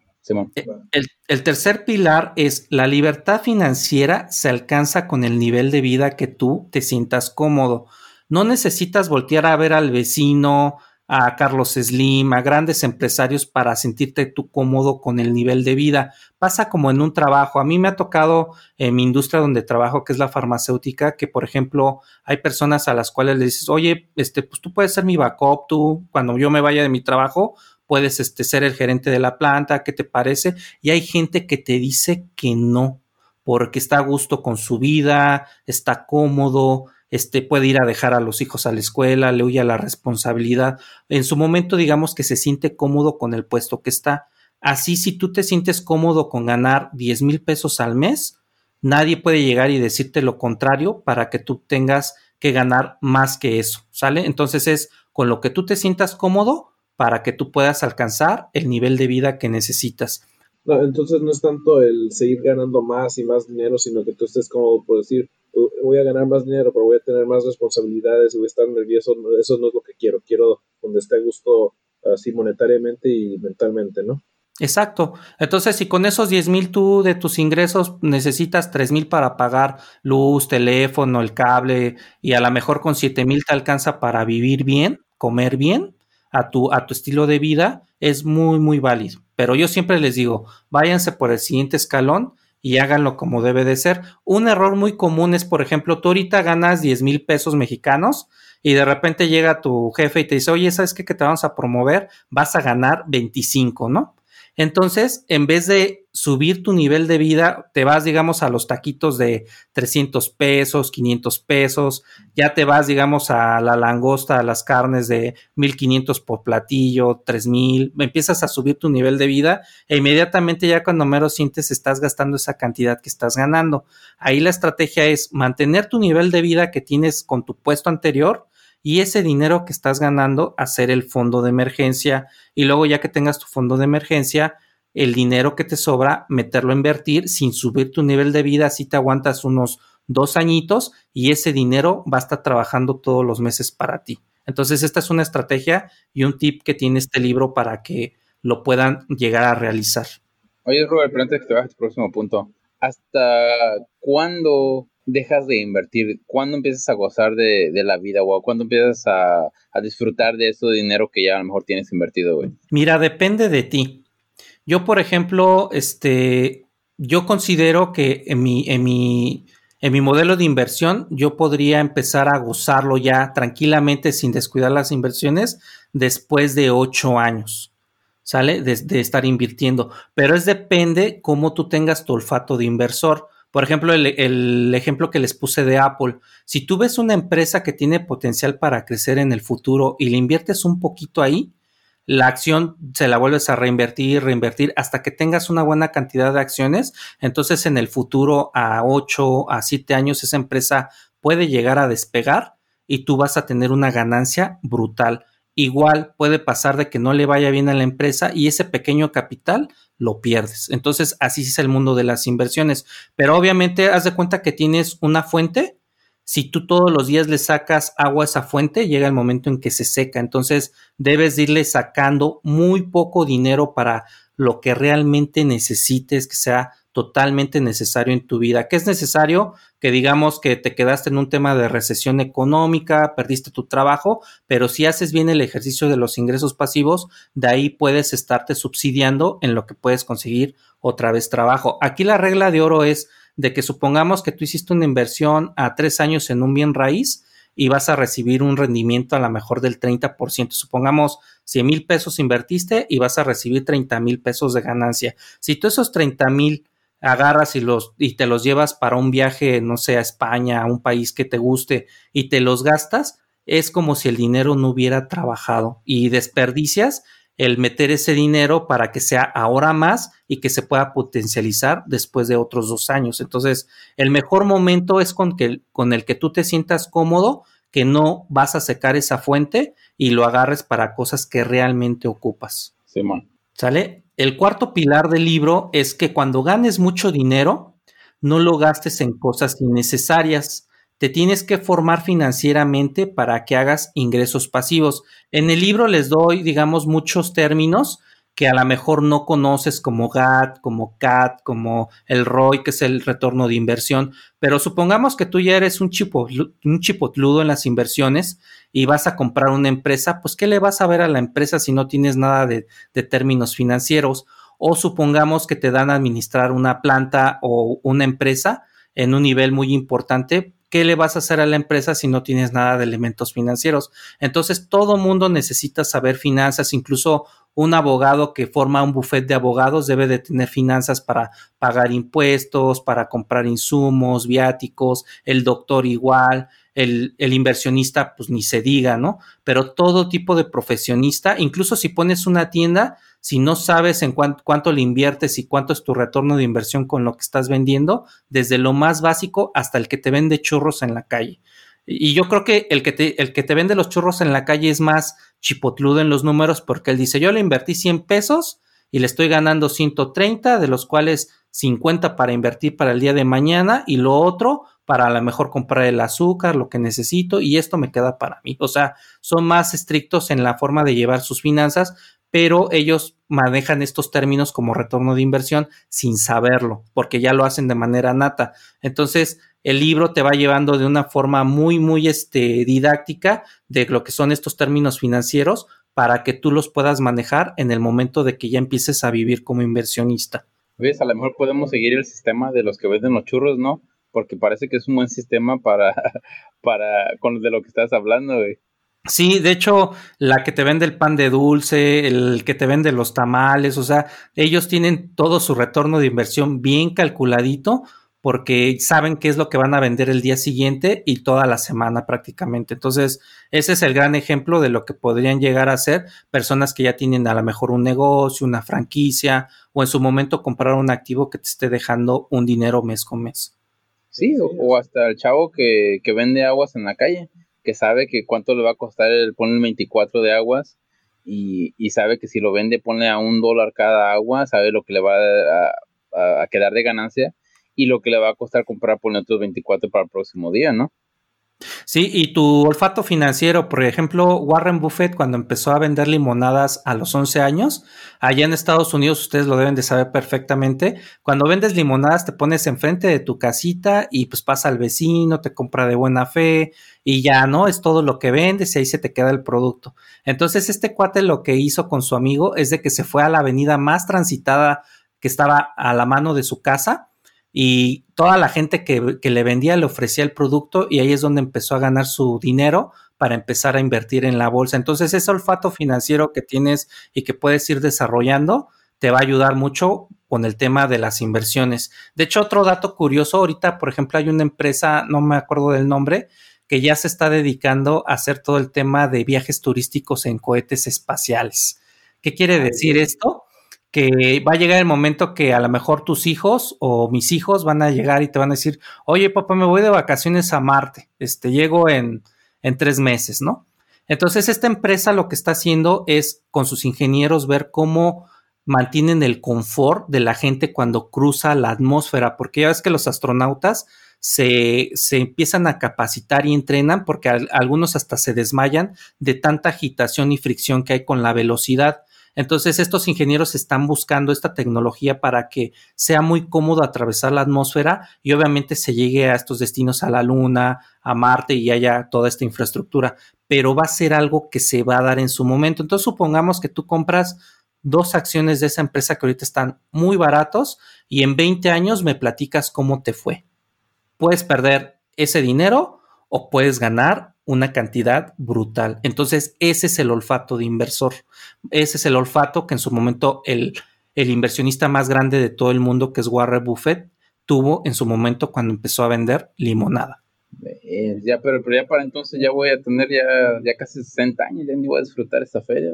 Eh, el, el tercer pilar es la libertad financiera se alcanza con el nivel de vida que tú te sientas cómodo. No necesitas voltear a ver al vecino, a Carlos Slim, a grandes empresarios para sentirte tú cómodo con el nivel de vida. Pasa como en un trabajo. A mí me ha tocado en mi industria donde trabajo, que es la farmacéutica, que por ejemplo hay personas a las cuales le dices, oye, este, pues tú puedes ser mi backup, tú cuando yo me vaya de mi trabajo, puedes este, ser el gerente de la planta, ¿qué te parece? Y hay gente que te dice que no, porque está a gusto con su vida, está cómodo, este, puede ir a dejar a los hijos a la escuela, le huye a la responsabilidad. En su momento, digamos que se siente cómodo con el puesto que está. Así, si tú te sientes cómodo con ganar 10 mil pesos al mes, nadie puede llegar y decirte lo contrario para que tú tengas que ganar más que eso, ¿sale? Entonces es con lo que tú te sientas cómodo para que tú puedas alcanzar el nivel de vida que necesitas. Entonces no es tanto el seguir ganando más y más dinero, sino que tú estés cómodo por decir, voy a ganar más dinero, pero voy a tener más responsabilidades y voy a estar nervioso. Eso no es lo que quiero. Quiero donde esté a gusto así monetariamente y mentalmente, ¿no? Exacto. Entonces, si con esos 10 mil tú de tus ingresos necesitas 3 mil para pagar luz, teléfono, el cable, y a lo mejor con 7 mil te alcanza para vivir bien, comer bien, a tu, a tu estilo de vida, es muy, muy válido. Pero yo siempre les digo, váyanse por el siguiente escalón y háganlo como debe de ser. Un error muy común es, por ejemplo, tú ahorita ganas 10 mil pesos mexicanos y de repente llega tu jefe y te dice, oye, ¿sabes qué que te vamos a promover? Vas a ganar 25, ¿no? Entonces, en vez de subir tu nivel de vida, te vas, digamos, a los taquitos de 300 pesos, 500 pesos, ya te vas, digamos, a la langosta, a las carnes de 1500 por platillo, 3000, empiezas a subir tu nivel de vida e inmediatamente ya cuando mero sientes estás gastando esa cantidad que estás ganando. Ahí la estrategia es mantener tu nivel de vida que tienes con tu puesto anterior, y ese dinero que estás ganando hacer el fondo de emergencia y luego ya que tengas tu fondo de emergencia, el dinero que te sobra, meterlo a invertir sin subir tu nivel de vida, así te aguantas unos dos añitos y ese dinero va a estar trabajando todos los meses para ti. Entonces, esta es una estrategia y un tip que tiene este libro para que lo puedan llegar a realizar. Oye, Robert, pero antes que te vayas próximo punto, ¿hasta cuándo dejas de invertir? ¿Cuándo empiezas a gozar de, la vida, o ¿Cuándo empiezas a, disfrutar de ese dinero que ya a lo mejor tienes invertido, güey? Mira, depende de ti. Yo, por ejemplo, este, yo considero que en mi, en mi, en mi modelo de inversión, yo podría empezar a gozarlo ya tranquilamente sin descuidar las inversiones después de ocho años. ¿Sale? De, de estar invirtiendo. Pero es depende cómo tú tengas tu olfato de inversor. Por ejemplo, el, ejemplo que les puse de Apple. Si tú ves una empresa que tiene potencial para crecer en el futuro y le inviertes un poquito ahí, la acción se la vuelves a reinvertir, reinvertir hasta que tengas una buena cantidad de acciones. Entonces, en el futuro, a 8, a 7 años, esa empresa puede llegar a despegar y tú vas a tener una ganancia brutal. Igual puede pasar de que no le vaya bien a la empresa y ese pequeño capital lo pierdes. Entonces, así es el mundo de las inversiones. Pero obviamente, haz de cuenta que tienes una fuente. Si tú todos los días le sacas agua a esa fuente, llega el momento en que se seca. Entonces, debes irle sacando muy poco dinero para lo que realmente necesites, que sea totalmente necesario en tu vida. ¿Qué es necesario? Que digamos que te quedaste en un tema de recesión económica, perdiste tu trabajo, pero si haces bien el ejercicio de los ingresos pasivos, de ahí puedes estarte subsidiando en lo que puedes conseguir otra vez trabajo. Aquí la regla de oro es de que supongamos que tú hiciste una inversión a tres años en un bien raíz, y vas a recibir un rendimiento a lo mejor del 30%. Supongamos 100 mil pesos invertiste y vas a recibir 30 mil pesos de ganancia. Si tú esos 30 mil agarras y los y te los llevas para un viaje, no sé, a España, a un país que te guste y te los gastas, es como si el dinero no hubiera trabajado y desperdicias el meter ese dinero para que sea ahora más y que se pueda potencializar después de otros dos años. Entonces, el mejor momento es con, que, con el que tú te sientas cómodo, que no vas a secar esa fuente y lo agarres para cosas que realmente ocupas. Simón. ¿Sale? El cuarto pilar del libro es que cuando ganes mucho dinero, no lo gastes en cosas innecesarias. Te tienes que formar financieramente para que hagas ingresos pasivos. En el libro les doy, digamos, muchos términos que a lo mejor no conoces como GAT, como CAT, como el ROI, que es el retorno de inversión, pero supongamos que tú ya eres un, chipo, un chipotludo en las inversiones y vas a comprar una empresa, pues ¿qué le vas a ver a la empresa si no tienes nada de, de términos financieros? O supongamos que te dan a administrar una planta o una empresa en un nivel muy importante, ¿qué le vas a hacer a la empresa si no tienes nada de elementos financieros? Entonces, todo mundo necesita saber finanzas, incluso un abogado que forma un buffet de abogados debe de tener finanzas para pagar impuestos, para comprar insumos, viáticos, el doctor igual, el, inversionista, pues ni se diga, ¿no? Pero todo tipo de profesionista, incluso si pones una tienda, si no sabes en cuánto le inviertes y cuánto es tu retorno de inversión con lo que estás vendiendo, desde lo más básico hasta el que te vende churros en la calle. Y yo creo que el que te vende los churros en la calle es más chipotludo en los números porque él dice, yo le invertí 100 pesos y le estoy ganando 130, de los cuales 50 para invertir para el día de mañana y lo otro para a lo mejor comprar el azúcar, lo que necesito y esto me queda para mí. O sea, son más estrictos en la forma de llevar sus finanzas, pero ellos manejan estos términos como retorno de inversión sin saberlo, porque ya lo hacen de manera nata. Entonces, el libro te va llevando de una forma muy, muy este, didáctica de lo que son estos términos financieros para que tú los puedas manejar en el momento de que ya empieces a vivir como inversionista. ¿Ves? A lo mejor podemos seguir el sistema de los que venden los churros, ¿no? Porque parece que es un buen sistema para, [laughs] para con de lo que estás hablando, güey. Sí, de hecho, la que te vende el pan de dulce, el que te vende los tamales, o sea, ellos tienen todo su retorno de inversión bien calculadito porque saben qué es lo que van a vender el día siguiente y toda la semana prácticamente. Entonces, ese es el gran ejemplo de lo que podrían llegar a ser personas que ya tienen a lo mejor un negocio, una franquicia o en su momento comprar un activo que te esté dejando un dinero mes con mes. Sí, o, hasta el chavo que, que vende aguas en la calle que sabe que cuánto le va a costar el poner el 24 de aguas y, sabe que si lo vende pone a un dólar cada agua, sabe lo que le va a, a, quedar de ganancia y lo que le va a costar comprar poner otros 24 para el próximo día, ¿no? Sí, y tu olfato financiero, por ejemplo, Warren Buffett cuando empezó a vender limonadas a los 11 años, allá en Estados Unidos ustedes lo deben de saber perfectamente, cuando vendes limonadas te pones enfrente de tu casita y pues pasa al vecino, te compra de buena fe y ya, ¿no? Es todo lo que vendes y ahí se te queda el producto. Entonces este cuate lo que hizo con su amigo es de que se fue a la avenida más transitada que estaba a la mano de su casa, y toda la gente que, le vendía le ofrecía el producto y ahí es donde empezó a ganar su dinero para empezar a invertir en la bolsa. Entonces ese olfato financiero que tienes y que puedes ir desarrollando te va a ayudar mucho con el tema de las inversiones. De hecho, otro dato curioso, ahorita, por ejemplo, hay una empresa, no me acuerdo del nombre, que ya se está dedicando a hacer todo el tema de viajes turísticos en cohetes espaciales. ¿Qué quiere ah, decir esto? Que va a llegar el momento que a lo mejor tus hijos o mis hijos van a llegar y te van a decir, oye papá, me voy de vacaciones a Marte, este, llego en, en tres meses, ¿no? Entonces esta empresa lo que está haciendo es con sus ingenieros ver cómo mantienen el confort de la gente cuando cruza la atmósfera, porque ya ves que los astronautas se, se empiezan a capacitar y entrenan porque algunos hasta se desmayan de tanta agitación y fricción que hay con la velocidad. Entonces, estos ingenieros están buscando esta tecnología para que sea muy cómodo atravesar la atmósfera y obviamente se llegue a estos destinos a la Luna, a Marte y haya toda esta infraestructura, pero va a ser algo que se va a dar en su momento. Entonces, supongamos que tú compras dos acciones de esa empresa que ahorita están muy baratos y en 20 años me platicas cómo te fue. Puedes perder ese dinero o puedes ganar una cantidad brutal. Entonces, ese es el olfato de inversor. Ese es el olfato que en su momento el, el inversionista más grande de todo el mundo, que es Warren Buffett, tuvo en su momento cuando empezó a vender limonada. Eh, ya, pero, ya para entonces ya voy a tener ya, ya casi 60 años, ya ni voy a disfrutar esta feria.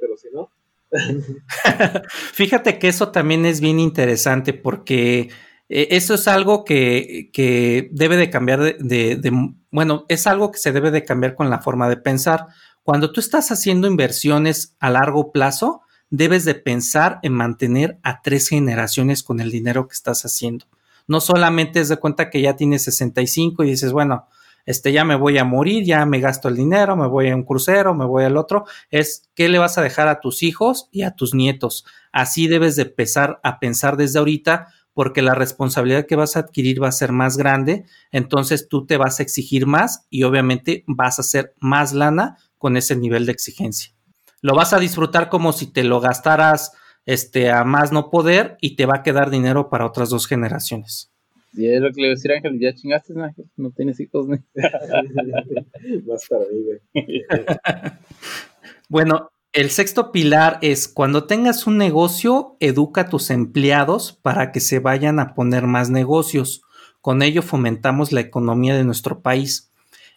pero si no. [laughs] Fíjate que eso también es bien interesante porque eh, eso es algo que, que debe de cambiar de, bueno, es algo que se debe de cambiar con la forma de pensar. Cuando tú estás haciendo inversiones a largo plazo, debes de pensar en mantener a tres generaciones con el dinero que estás haciendo. No solamente es de cuenta que ya tienes 65 y dices, bueno, este ya me voy a morir, ya me gasto el dinero, me voy a un crucero, me voy al otro, es qué le vas a dejar a tus hijos y a tus nietos. Así debes de empezar a pensar desde ahorita porque la responsabilidad que vas a adquirir va a ser más grande, entonces tú te vas a exigir más y obviamente vas a hacer más lana con ese nivel de exigencia. Lo vas a disfrutar como si te lo gastaras este, a más no poder y te va a quedar dinero para otras dos generaciones. Y es lo que le voy a decir Ángel, ya chingaste Ángel, no tienes hijos. ¿no? Más para mí, güey. [laughs] bueno, el sexto pilar es cuando tengas un negocio, educa a tus empleados para que se vayan a poner más negocios. Con ello fomentamos la economía de nuestro país.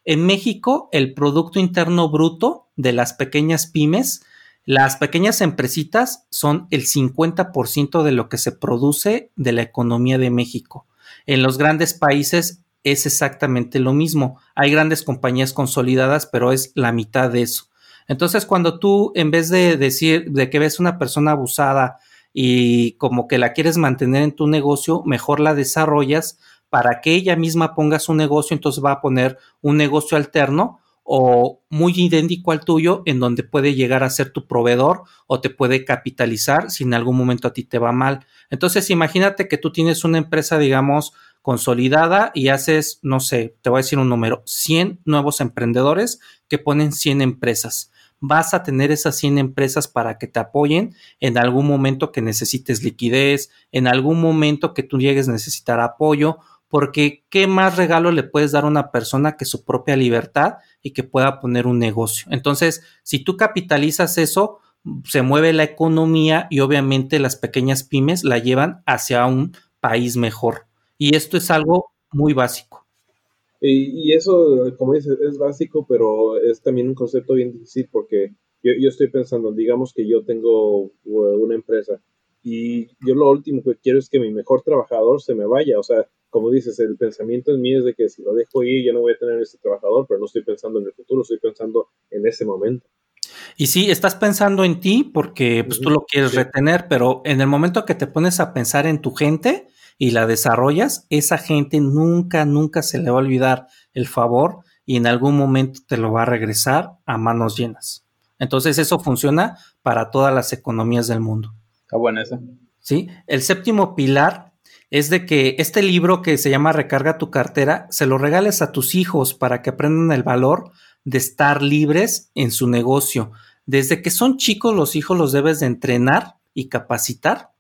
En México, el Producto Interno Bruto de las pequeñas pymes, las pequeñas empresitas son el 50% de lo que se produce de la economía de México. En los grandes países es exactamente lo mismo. Hay grandes compañías consolidadas, pero es la mitad de eso. Entonces, cuando tú, en vez de decir de que ves una persona abusada y como que la quieres mantener en tu negocio, mejor la desarrollas para que ella misma ponga su negocio, entonces va a poner un negocio alterno o muy idéntico al tuyo, en donde puede llegar a ser tu proveedor o te puede capitalizar si en algún momento a ti te va mal. Entonces, imagínate que tú tienes una empresa, digamos, consolidada y haces, no sé, te voy a decir un número, 100 nuevos emprendedores que ponen 100 empresas vas a tener esas 100 empresas para que te apoyen en algún momento que necesites liquidez, en algún momento que tú llegues a necesitar apoyo, porque ¿qué más regalo le puedes dar a una persona que su propia libertad y que pueda poner un negocio? Entonces, si tú capitalizas eso, se mueve la economía y obviamente las pequeñas pymes la llevan hacia un país mejor. Y esto es algo muy básico. Y, eso, como dices, es básico, pero es también un concepto bien difícil porque yo, yo estoy pensando, digamos que yo tengo una empresa y yo lo último que quiero es que mi mejor trabajador se me vaya. O sea, como dices, el pensamiento en mí es de que si lo dejo ir, yo no voy a tener ese trabajador, pero no estoy pensando en el futuro, estoy pensando en ese momento. Y sí, estás pensando en ti porque pues, tú lo quieres retener, pero en el momento que te pones a pensar en tu gente y la desarrollas, esa gente nunca, nunca se le va a olvidar el favor y en algún momento te lo va a regresar a manos llenas. Entonces eso funciona para todas las economías del mundo. Está buena esa. Sí, el séptimo pilar es de que este libro que se llama Recarga tu cartera, se lo regales a tus hijos para que aprendan el valor de estar libres en su negocio. Desde que son chicos, los hijos los debes de entrenar y capacitar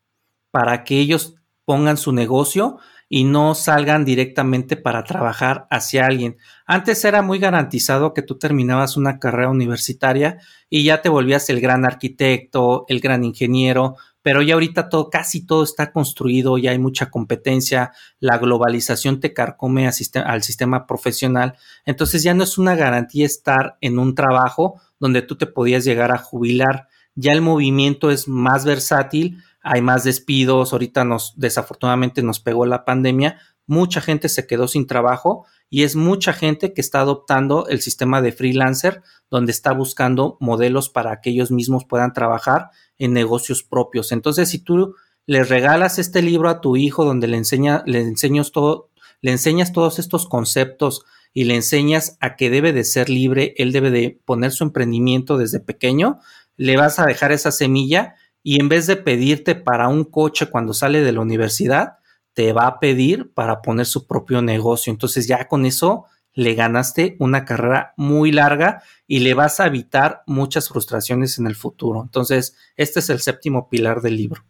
para que ellos pongan su negocio y no salgan directamente para trabajar hacia alguien. Antes era muy garantizado que tú terminabas una carrera universitaria y ya te volvías el gran arquitecto, el gran ingeniero, pero ya ahorita todo, casi todo está construido, ya hay mucha competencia, la globalización te carcome al sistema profesional, entonces ya no es una garantía estar en un trabajo donde tú te podías llegar a jubilar, ya el movimiento es más versátil, hay más despidos, ahorita nos desafortunadamente nos pegó la pandemia, mucha gente se quedó sin trabajo y es mucha gente que está adoptando el sistema de freelancer, donde está buscando modelos para que ellos mismos puedan trabajar en negocios propios. Entonces, si tú le regalas este libro a tu hijo donde le, enseña, le, enseñas todo, le enseñas todos estos conceptos y le enseñas a que debe de ser libre, él debe de poner su emprendimiento desde pequeño, le vas a dejar esa semilla y en vez de pedirte para un coche cuando sale de la universidad, te va a pedir para poner su propio negocio. Entonces ya con eso le ganaste una carrera muy larga y le vas a evitar muchas frustraciones en el futuro. Entonces, este es el séptimo pilar del libro.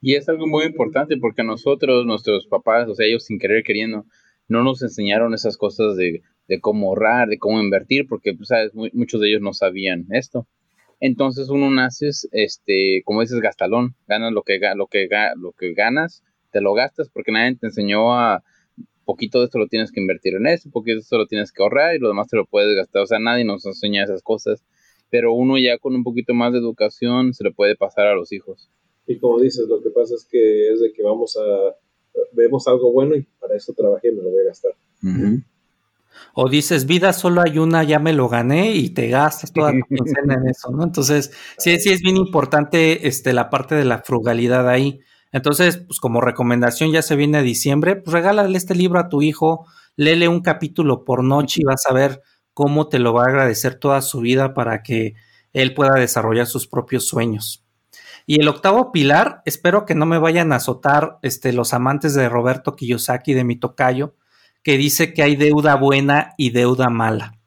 Y es algo muy importante porque nosotros, nuestros papás, o sea, ellos sin querer queriendo, no nos enseñaron esas cosas de, cómo ahorrar, de cómo invertir, porque, pues, sabes, muchos de ellos no sabían esto. Entonces uno nace, este, como dices, gastalón, ganas lo que, lo que, lo que ganas, te lo gastas porque nadie te enseñó a, poquito de esto lo tienes que invertir en eso, poquito de esto lo tienes que ahorrar y lo demás te lo puedes gastar. O sea, nadie nos enseña esas cosas, pero uno ya con un poquito más de educación se le puede pasar a los hijos. Y como dices, lo que pasa es que es de que vamos a, vemos algo bueno y para eso trabajé, me lo voy a gastar. O dices, vida solo hay una, ya me lo gané y te gastas toda tu [laughs] quincena en eso, ¿no? Entonces, sí, sí es bien importante este, la parte de la frugalidad ahí. Entonces, pues como recomendación ya se viene a diciembre, pues regálale este libro a tu hijo, léele un capítulo por noche y vas a ver cómo te lo va a agradecer toda su vida para que él pueda desarrollar sus propios sueños. Y el octavo pilar, espero que no me vayan a azotar este, los amantes de Roberto Kiyosaki, de mi tocayo, que dice que hay deuda buena y deuda mala.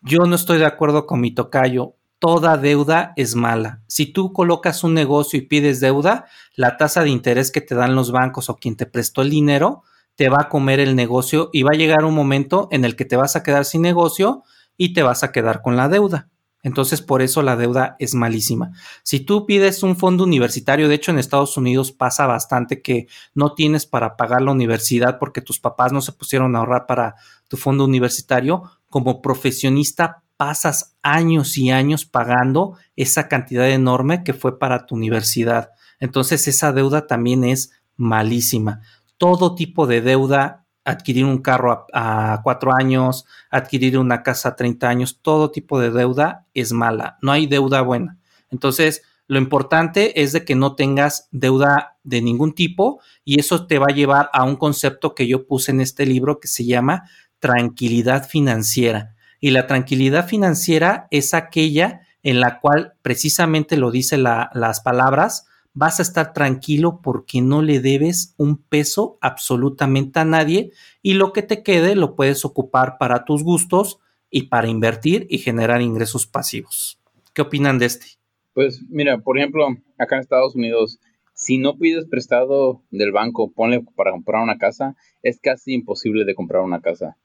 Yo no estoy de acuerdo con mi tocayo toda deuda es mala. Si tú colocas un negocio y pides deuda, la tasa de interés que te dan los bancos o quien te prestó el dinero te va a comer el negocio y va a llegar un momento en el que te vas a quedar sin negocio y te vas a quedar con la deuda. Entonces, por eso la deuda es malísima. Si tú pides un fondo universitario, de hecho en Estados Unidos pasa bastante que no tienes para pagar la universidad porque tus papás no se pusieron a ahorrar para tu fondo universitario, como profesionista pasas años y años pagando esa cantidad enorme que fue para tu universidad. Entonces esa deuda también es malísima. Todo tipo de deuda, adquirir un carro a, cuatro años, adquirir una casa a 30 años, todo tipo de deuda es mala. No hay deuda buena. Entonces, lo importante es de que no tengas deuda de ningún tipo y eso te va a llevar a un concepto que yo puse en este libro que se llama tranquilidad financiera. Y la tranquilidad financiera es aquella en la cual precisamente lo dice las palabras, vas a estar tranquilo porque no le debes un peso absolutamente a nadie y lo que te quede lo puedes ocupar para tus gustos y para invertir y generar ingresos pasivos. ¿Qué opinan de este? Pues mira, por ejemplo, acá en Estados Unidos si no pides prestado del banco, ponle para comprar una casa, es casi imposible de comprar una casa.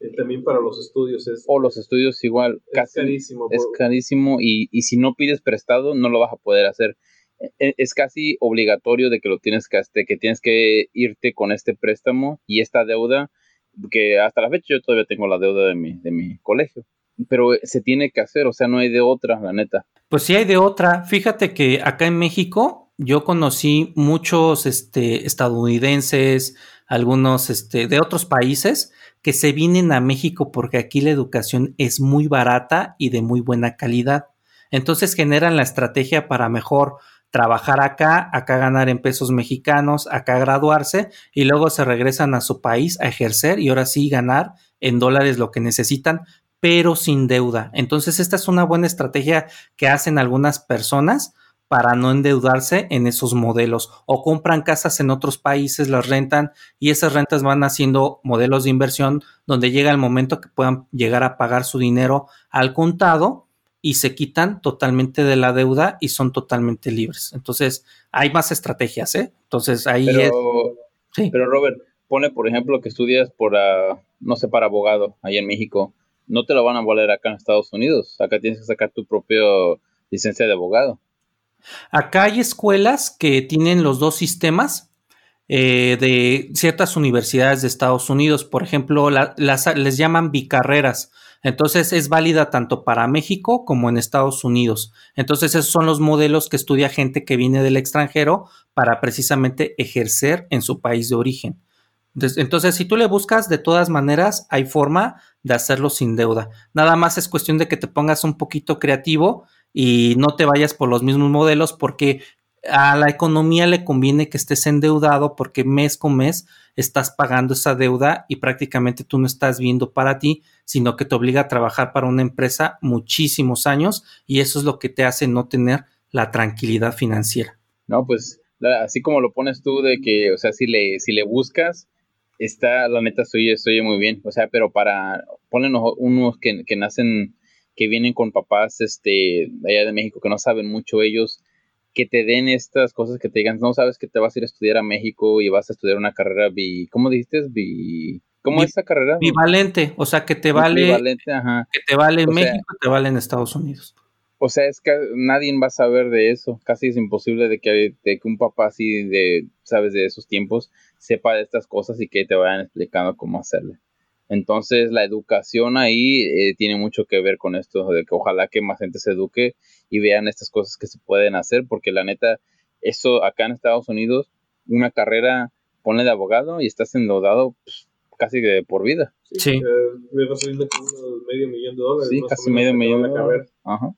Eh, también para los estudios es... O los estudios igual, es casi carísimo. es por- carísimo y, y si no pides prestado no lo vas a poder hacer. E- Es casi obligatorio de que lo tienes que, que tienes que irte con este préstamo y esta deuda, que hasta la fecha yo todavía tengo la deuda de mi, de mi colegio. Pero se tiene que hacer, o sea, no hay de otra, la neta. Pues sí hay de otra. Fíjate que acá en México yo conocí muchos este, estadounidenses, algunos este, de otros países que se vienen a México porque aquí la educación es muy barata y de muy buena calidad. Entonces generan la estrategia para mejor trabajar acá, acá ganar en pesos mexicanos, acá graduarse y luego se regresan a su país a ejercer y ahora sí ganar en dólares lo que necesitan, pero sin deuda. Entonces esta es una buena estrategia que hacen algunas personas para no endeudarse en esos modelos o compran casas en otros países, las rentan y esas rentas van haciendo modelos de inversión donde llega el momento que puedan llegar a pagar su dinero al contado y se quitan totalmente de la deuda y son totalmente libres. Entonces, hay más estrategias, ¿eh? Entonces, ahí es... Pero, Sí. pero Robert, pone por ejemplo que estudias por, ah, no sé, para abogado allá en México. No te lo van a valer acá en Estados Unidos. Acá tienes que sacar tu propia licencia de abogado. Acá hay escuelas que tienen los dos sistemas eh, de ciertas universidades de Estados Unidos. Por ejemplo, la- las, les llaman bicarreras. Entonces es válida tanto para México como en Estados Unidos. Entonces esos son los modelos que estudia gente que viene del extranjero para precisamente ejercer en su país de origen. Entonces, si tú le buscas, de todas maneras, hay forma de hacerlo sin deuda. Nada más es cuestión de que te pongas un poquito creativo y no te vayas por los mismos modelos porque a la economía le conviene que estés endeudado porque mes con mes estás pagando esa deuda y prácticamente tú no estás viendo para ti, sino que te obliga a trabajar para una empresa muchísimos años y eso es lo que te hace no tener la tranquilidad financiera. No, pues así como lo pones tú de que, o sea, si le, si le buscas, está, la neta, se oye muy bien. O sea, pero para, ponen unos- que, que nacen, que vienen con papás, este, allá de México, que no saben mucho ellos, que te den estas cosas que te digan, no sabes que te vas a ir a estudiar a México y vas a estudiar una carrera bi, ¿cómo dijiste? Bi, ¿cómo es esa carrera? Bivalente, o sea que te vale, ajá. que te vale en O México te vale en Estados Unidos. O sea, es que nadie va a saber de eso. Casi es imposible de que, de que un papá así de, sabes, de esos tiempos sepa de estas cosas y que te vayan explicando cómo hacerle. Entonces, la educación ahí eh, tiene mucho que ver con esto, de que ojalá que más gente se eduque y vean estas cosas que se pueden hacer, porque la neta, eso acá en Estados Unidos, una carrera, pone de abogado y estás endeudado pues, casi de por vida. Sí. Eh, me va saliendo como unos medio millón de dólares. Sí, más o casi menos, medio millón de carrera. Ajá.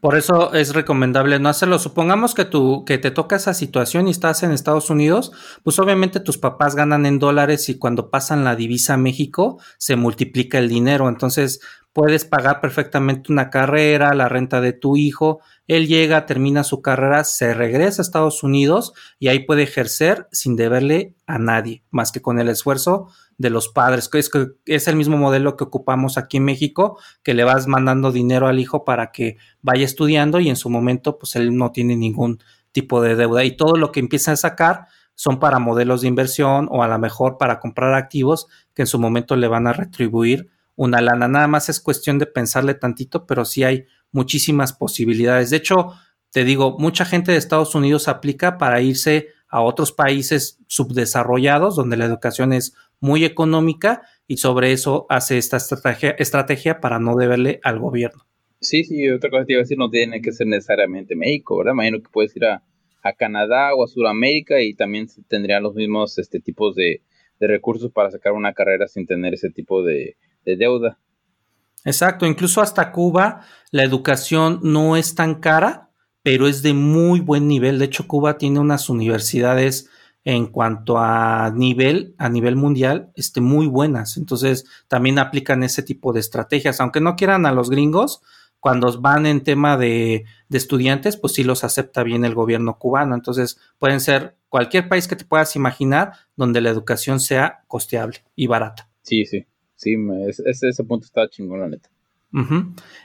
Por eso es recomendable no hacerlo. Supongamos que tú, que te toca esa situación y estás en Estados Unidos, pues obviamente tus papás ganan en dólares y cuando pasan la divisa a México se multiplica el dinero. Entonces puedes pagar perfectamente una carrera, la renta de tu hijo. Él llega, termina su carrera, se regresa a Estados Unidos y ahí puede ejercer sin deberle a nadie, más que con el esfuerzo de los padres, que es, que es el mismo modelo que ocupamos aquí en México, que le vas mandando dinero al hijo para que vaya estudiando y en su momento pues él no tiene ningún tipo de deuda y todo lo que empieza a sacar son para modelos de inversión o a lo mejor para comprar activos que en su momento le van a retribuir una lana. Nada más es cuestión de pensarle tantito, pero sí hay muchísimas posibilidades. De hecho, te digo, mucha gente de Estados Unidos aplica para irse a otros países subdesarrollados donde la educación es muy económica y sobre eso hace esta estrategia, estrategia para no deberle al gobierno. Sí, sí, otra cosa que te iba a decir, no tiene que ser necesariamente México, ¿verdad? Imagino que puedes ir a, a Canadá o a Sudamérica y también tendrían los mismos este, tipos de, de recursos para sacar una carrera sin tener ese tipo de, de deuda. Exacto, incluso hasta Cuba la educación no es tan cara, pero es de muy buen nivel. De hecho, Cuba tiene unas universidades en cuanto a nivel, a nivel mundial, este, muy buenas. Entonces, también aplican ese tipo de estrategias. Aunque no quieran a los gringos, cuando van en tema de, de estudiantes, pues sí los acepta bien el gobierno cubano. Entonces, pueden ser cualquier país que te puedas imaginar donde la educación sea costeable y barata. Sí, sí, sí, ese, ese punto está chingón, la neta.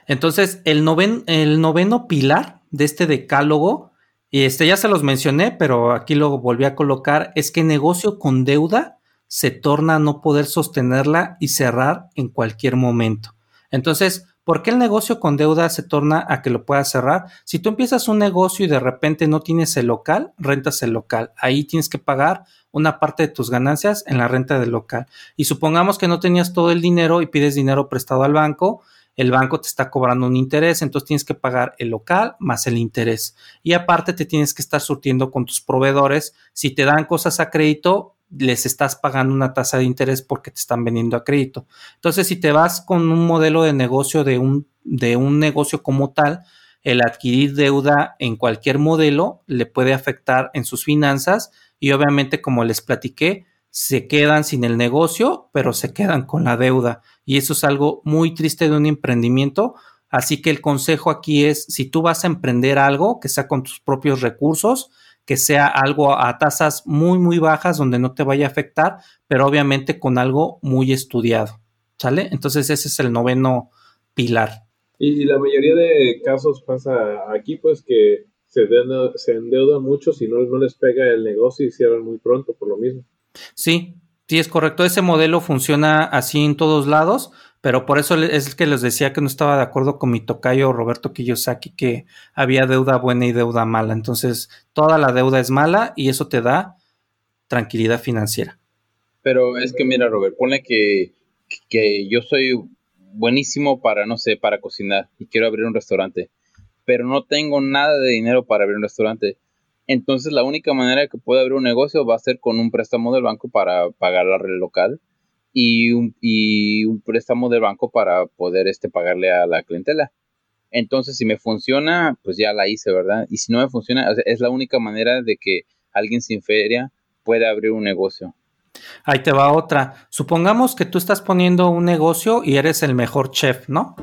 Entonces, el, noven- el noveno pilar de este decálogo y este ya se los mencioné, pero aquí lo volví a colocar, es que negocio con deuda se torna a no poder sostenerla y cerrar en cualquier momento. Entonces, ¿por qué el negocio con deuda se torna a que lo puedas cerrar? Si tú empiezas un negocio y de repente no tienes el local, rentas el local. Ahí tienes que pagar una parte de tus ganancias en la renta del local. Y supongamos que no tenías todo el dinero y pides dinero prestado al banco el banco te está cobrando un interés, entonces tienes que pagar el local más el interés. Y aparte te tienes que estar surtiendo con tus proveedores. Si te dan cosas a crédito, les estás pagando una tasa de interés porque te están vendiendo a crédito. Entonces, si te vas con un modelo de negocio de un, de un negocio como tal, el adquirir deuda en cualquier modelo le puede afectar en sus finanzas y obviamente, como les platiqué, se quedan sin el negocio, pero se quedan con la deuda. Y eso es algo muy triste de un emprendimiento. Así que el consejo aquí es, si tú vas a emprender algo, que sea con tus propios recursos, que sea algo a tasas muy, muy bajas donde no te vaya a afectar, pero obviamente con algo muy estudiado. ¿Sale? Entonces ese es el noveno pilar. Y, la mayoría de casos pasa aquí, pues que se, se endeudan mucho si no, no les pega el negocio y cierran muy pronto por lo mismo. Sí, sí es correcto. Ese modelo funciona así en todos lados, pero por eso es que les decía que no estaba de acuerdo con mi tocayo Roberto Kiyosaki, que había deuda buena y deuda mala. Entonces, toda la deuda es mala y eso te da tranquilidad financiera. Pero es que mira, Robert, pone que, que yo soy buenísimo para, no sé, para cocinar y quiero abrir un restaurante, pero no tengo nada de dinero para abrir un restaurante entonces la única manera que puedo abrir un negocio va a ser con un préstamo del banco para pagar la red local y un, y un préstamo del banco para poder este, pagarle a la clientela. Entonces si me funciona, pues ya la hice, ¿verdad? Y si no me funciona, es la única manera de que alguien sin feria pueda abrir un negocio. Ahí te va otra. Supongamos que tú estás poniendo un negocio y eres el mejor chef, ¿no?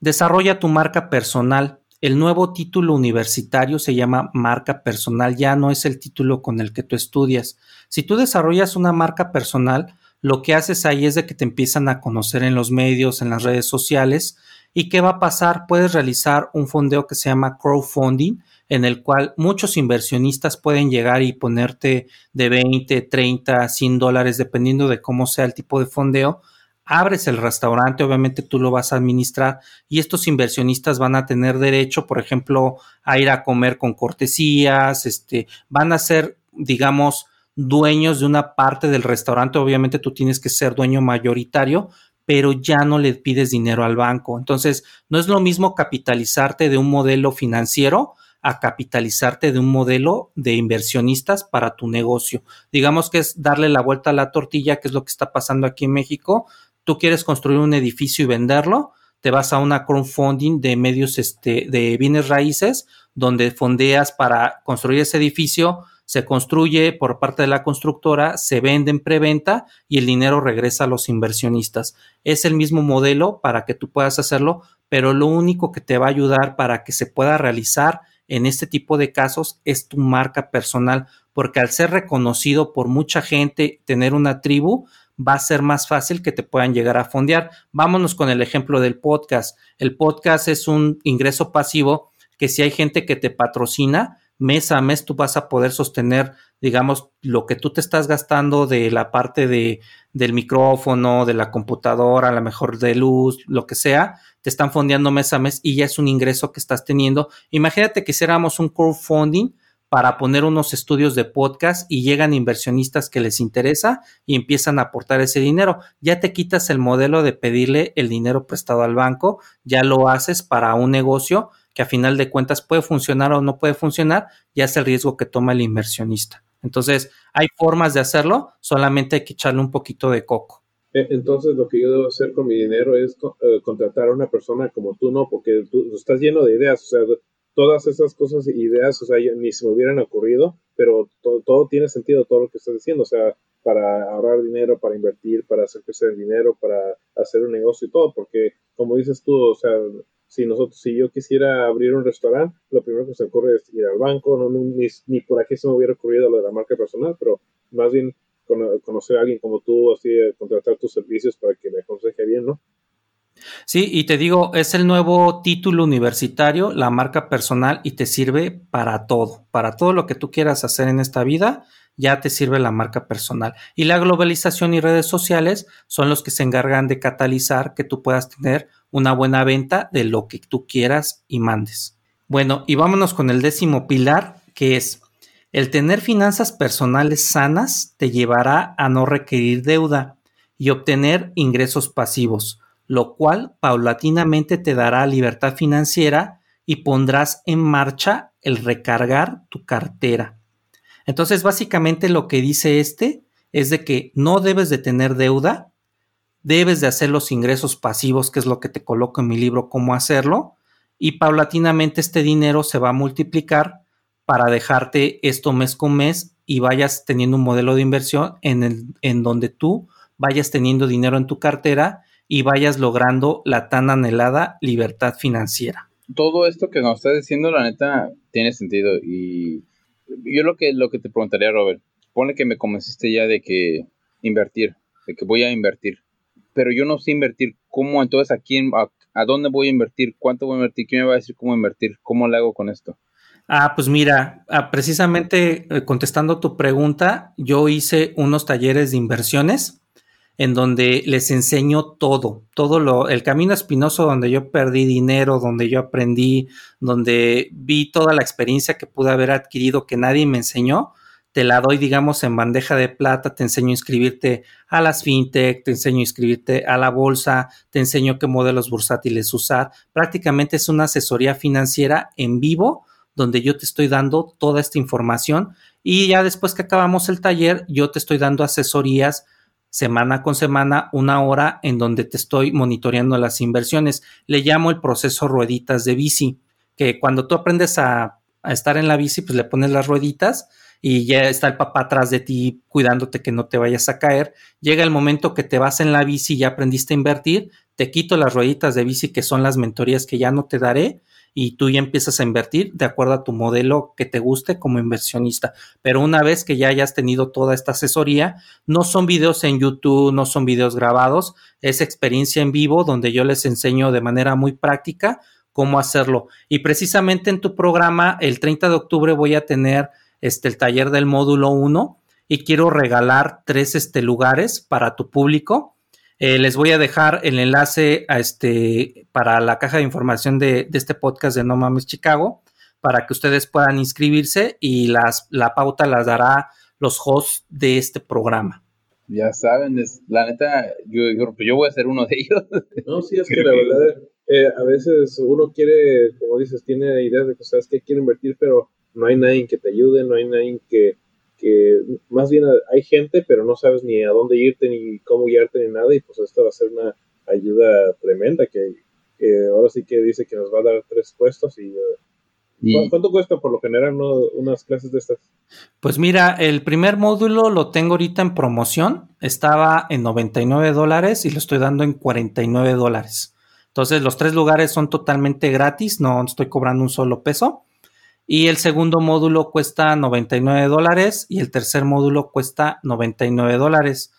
Desarrolla tu marca personal el nuevo título universitario se llama marca personal, ya no es el título con el que tú estudias. Si tú desarrollas una marca personal, lo que haces ahí es de que te empiezan a conocer en los medios, en las redes sociales. ¿Y qué va a pasar? Puedes realizar un fondeo que se llama crowdfunding, en el cual muchos inversionistas pueden llegar y ponerte de 20, 30, 100 dólares, dependiendo de cómo sea el tipo de fondeo, abres el restaurante, obviamente tú lo vas a administrar y estos inversionistas van a tener derecho, por ejemplo, a ir a comer con cortesías, este, van a ser, digamos, dueños de una parte del restaurante, obviamente tú tienes que ser dueño mayoritario, pero ya no le pides dinero al banco. Entonces, no es lo mismo capitalizarte de un modelo financiero a capitalizarte de un modelo de inversionistas para tu negocio. Digamos que es darle la vuelta a la tortilla, que es lo que está pasando aquí en México tú quieres construir un edificio y venderlo, te vas a una crowdfunding de medios este, de bienes raíces, donde fondeas para construir ese edificio, se construye por parte de la constructora, se vende en preventa y el dinero regresa a los inversionistas. Es el mismo modelo para que tú puedas hacerlo, pero lo único que te va a ayudar para que se pueda realizar en este tipo de casos es tu marca personal, porque al ser reconocido por mucha gente, tener una tribu, va a ser más fácil que te puedan llegar a fondear. Vámonos con el ejemplo del podcast. El podcast es un ingreso pasivo que si hay gente que te patrocina, mes a mes tú vas a poder sostener, digamos, lo que tú te estás gastando de la parte de, del micrófono, de la computadora, a lo mejor de luz, lo que sea, te están fondeando mes a mes y ya es un ingreso que estás teniendo. Imagínate que hiciéramos un crowdfunding para poner unos estudios de podcast y llegan inversionistas que les interesa y empiezan a aportar ese dinero. Ya te quitas el modelo de pedirle el dinero prestado al banco, ya lo haces para un negocio que a final de cuentas puede funcionar o no puede funcionar, ya es el riesgo que toma el inversionista. Entonces, hay formas de hacerlo, solamente hay que echarle un poquito de coco. E, entonces, lo que yo debo hacer con mi dinero es eh, contratar a una persona como tú, ¿no? Porque tú estás lleno de ideas, o sea, todas esas cosas, ideas, o sea, ni se me hubieran ocurrido, pero todo, tiene sentido, todo lo que estás diciendo, o sea, para ahorrar dinero, para invertir, para hacer crecer el dinero, para hacer un negocio y todo, porque como dices tú, o sea, si nosotros, si yo quisiera abrir un restaurante, lo primero que se ocurre es ir al banco, no, ni, ni, por aquí se me hubiera ocurrido lo de la marca personal, pero más bien conocer a alguien como tú, así, contratar tus servicios para que me aconseje bien, ¿no? Sí, y te digo, es el nuevo título universitario, la marca personal, y te sirve para todo, para todo lo que tú quieras hacer en esta vida, ya te sirve la marca personal. Y la globalización y redes sociales son los que se encargan de catalizar que tú puedas tener una buena venta de lo que tú quieras y mandes. Bueno, y vámonos con el décimo pilar, que es el tener finanzas personales sanas te llevará a no requerir deuda y obtener ingresos pasivos lo cual paulatinamente te dará libertad financiera y pondrás en marcha el recargar tu cartera. Entonces, básicamente lo que dice este es de que no debes de tener deuda, debes de hacer los ingresos pasivos, que es lo que te coloco en mi libro, cómo hacerlo, y paulatinamente este dinero se va a multiplicar para dejarte esto mes con mes y vayas teniendo un modelo de inversión en, el, en donde tú vayas teniendo dinero en tu cartera y vayas logrando la tan anhelada libertad financiera. Todo esto que nos estás diciendo, la neta, tiene sentido. Y yo lo que, lo que te preguntaría, Robert, pone que me convenciste ya de que invertir, de que voy a invertir. Pero yo no sé invertir. ¿Cómo entonces a quién, a, dónde voy a invertir? ¿Cuánto voy a invertir? ¿Quién me va a decir cómo invertir? ¿Cómo le hago con esto? Ah, pues mira, ah, precisamente eh, contestando tu pregunta, yo hice unos talleres de inversiones en donde les enseño todo, todo lo, el camino espinoso donde yo perdí dinero, donde yo aprendí, donde vi toda la experiencia que pude haber adquirido que nadie me enseñó, te la doy, digamos, en bandeja de plata, te enseño a inscribirte a las fintech, te enseño a inscribirte a la bolsa, te enseño qué modelos bursátiles usar. Prácticamente es una asesoría financiera en vivo donde yo te estoy dando toda esta información y ya después que acabamos el taller, yo te estoy dando asesorías semana con semana, una hora en donde te estoy monitoreando las inversiones. Le llamo el proceso rueditas de bici, que cuando tú aprendes a, estar en la bici, pues le pones las rueditas y ya está el papá atrás de ti cuidándote que no te vayas a caer. Llega el momento que te vas en la bici y ya aprendiste a invertir, te quito las rueditas de bici que son las mentorías que ya no te daré y tú ya empiezas a invertir de acuerdo a tu modelo que te guste como inversionista. Pero una vez que ya hayas tenido toda esta asesoría, no son videos en YouTube, no son videos grabados, es experiencia en vivo donde yo les enseño de manera muy práctica cómo hacerlo. Y precisamente en tu programa, el 30 de octubre voy a tener este, el taller del módulo 1 y quiero regalar tres este, lugares para tu público eh, les voy a dejar el enlace a este, para la caja de información de, este podcast de No Mames Chicago para que ustedes puedan inscribirse y las, la pauta las dará los hosts de este programa. Ya saben, es, la neta, yo, yo, voy a ser uno de ellos. No, sí, es [laughs] que la verdad, eh, a veces uno quiere, como dices, tiene ideas de cosas que quiere invertir, pero no hay nadie que te ayude, no hay nadie que, que más bien hay gente, pero no sabes ni a dónde irte, ni cómo guiarte, ni nada, y pues esto va a ser una ayuda tremenda que, ahora sí que dice que nos va a dar tres puestos y... Eh, ¿Cuánto cuesta por lo general unas clases de estas? Pues mira, el primer módulo lo tengo ahorita en promoción. Estaba en 99 dólares y lo estoy dando en 49 dólares. Entonces los tres lugares son totalmente gratis, no estoy cobrando un solo peso. Y el segundo módulo cuesta 99 dólares y el tercer módulo cuesta 99 dólares.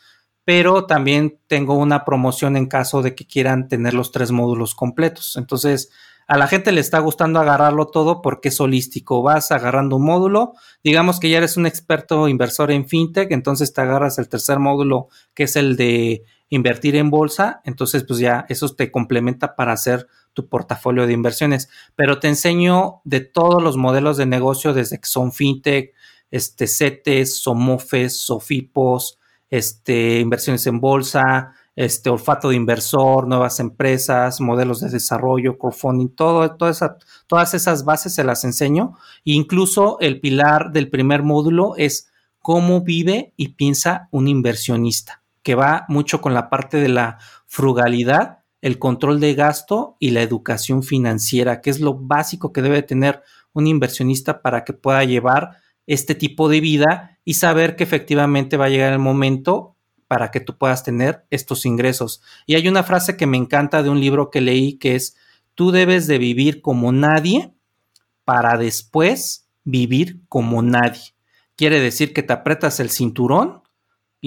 Pero también tengo una promoción en caso de que quieran tener los tres módulos completos. Entonces, a la gente le está gustando agarrarlo todo porque es holístico. Vas agarrando un módulo, digamos que ya eres un experto inversor en fintech, entonces te agarras el tercer módulo que es el de invertir en bolsa, entonces pues ya eso te complementa para hacer tu portafolio de inversiones. Pero te enseño de todos los modelos de negocio, desde que son fintech, este, CETES, SOMOFES, SOFIPOS, este, inversiones en bolsa, este, olfato de inversor, nuevas empresas, modelos de desarrollo, crowdfunding, todo, todas esas bases se las enseño. incluso el pilar del primer módulo es cómo vive y piensa un inversionista, que va mucho con la parte de la frugalidad el control de gasto y la educación financiera, que es lo básico que debe tener un inversionista para que pueda llevar este tipo de vida y saber que efectivamente va a llegar el momento para que tú puedas tener estos ingresos. Y hay una frase que me encanta de un libro que leí que es, tú debes de vivir como nadie para después vivir como nadie. Quiere decir que te apretas el cinturón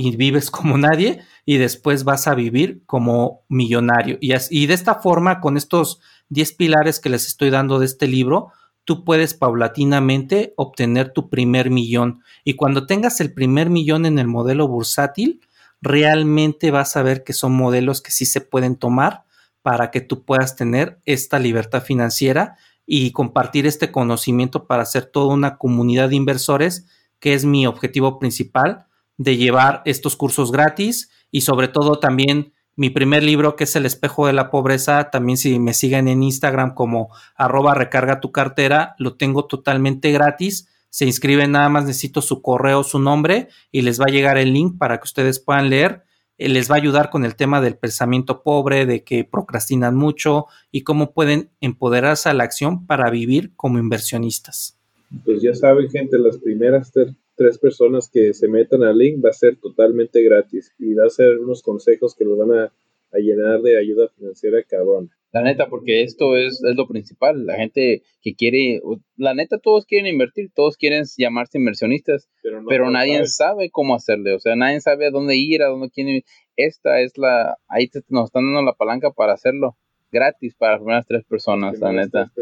y vives como [laughs] nadie y después vas a vivir como millonario. Y, y de esta forma, con estos 10 pilares que les estoy dando de este libro, tú puedes paulatinamente obtener tu primer millón. Y cuando tengas el primer millón en el modelo bursátil, realmente vas a ver que son modelos que sí se pueden tomar para que tú puedas tener esta libertad financiera y compartir este conocimiento para hacer toda una comunidad de inversores, que es mi objetivo principal de llevar estos cursos gratis y sobre todo también mi primer libro que es El espejo de la pobreza, también si me siguen en Instagram como arroba recarga tu cartera, lo tengo totalmente gratis. Se inscriben, nada más necesito su correo, su nombre y les va a llegar el link para que ustedes puedan leer. Eh, les va a ayudar con el tema del pensamiento pobre, de que procrastinan mucho y cómo pueden empoderarse a la acción para vivir como inversionistas. Pues ya saben, gente, las primeras tres personas que se metan al link va a ser totalmente gratis y va a ser unos consejos que los van a, llenar de ayuda financiera cabrón. La neta, porque esto es, es, lo principal. La gente que quiere, la neta, todos quieren invertir, todos quieren llamarse inversionistas, pero, nadie sabe. cómo hacerle. O sea, nadie sabe a dónde ir, a dónde quieren ir. Esta es la, ahí nos están dando la palanca para hacerlo gratis para las primeras tres personas, la neta.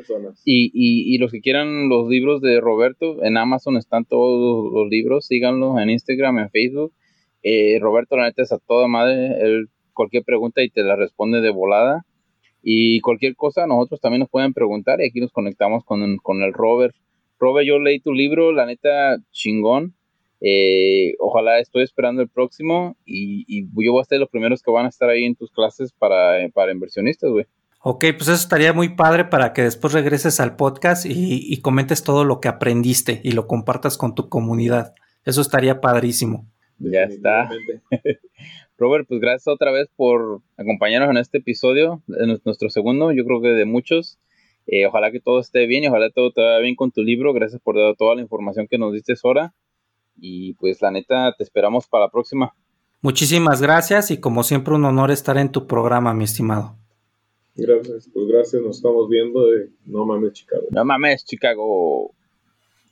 Y, y, y, los que quieran los libros de Roberto, en Amazon están todos los libros, síganlo en Instagram, en Facebook. Eh, Roberto, la neta, es a toda madre. Él, cualquier pregunta y te la responde de volada. Y cualquier cosa, nosotros también nos pueden preguntar y aquí nos conectamos con, con el Robert. Robert, yo leí tu libro, la neta, chingón. Eh, ojalá estoy esperando el próximo y, y, yo voy a ser los primeros que van a estar ahí en tus clases para, para inversionistas, güey. Ok, pues eso estaría muy padre para que después regreses al podcast y, comentes todo lo que aprendiste y lo compartas con tu comunidad. Eso estaría padrísimo. Ya está. Robert, pues gracias otra vez por acompañarnos en este episodio, en nuestro segundo, yo creo que de muchos. Eh, ojalá que todo esté bien y ojalá todo te vaya bien con tu libro. Gracias por dar toda la información que nos diste, Sora. Y pues la neta, te esperamos para la próxima. Muchísimas gracias y como siempre un honor estar en tu programa, mi estimado. Gracias, pues gracias, nos estamos viendo. No mames, Chicago. No mames, Chicago.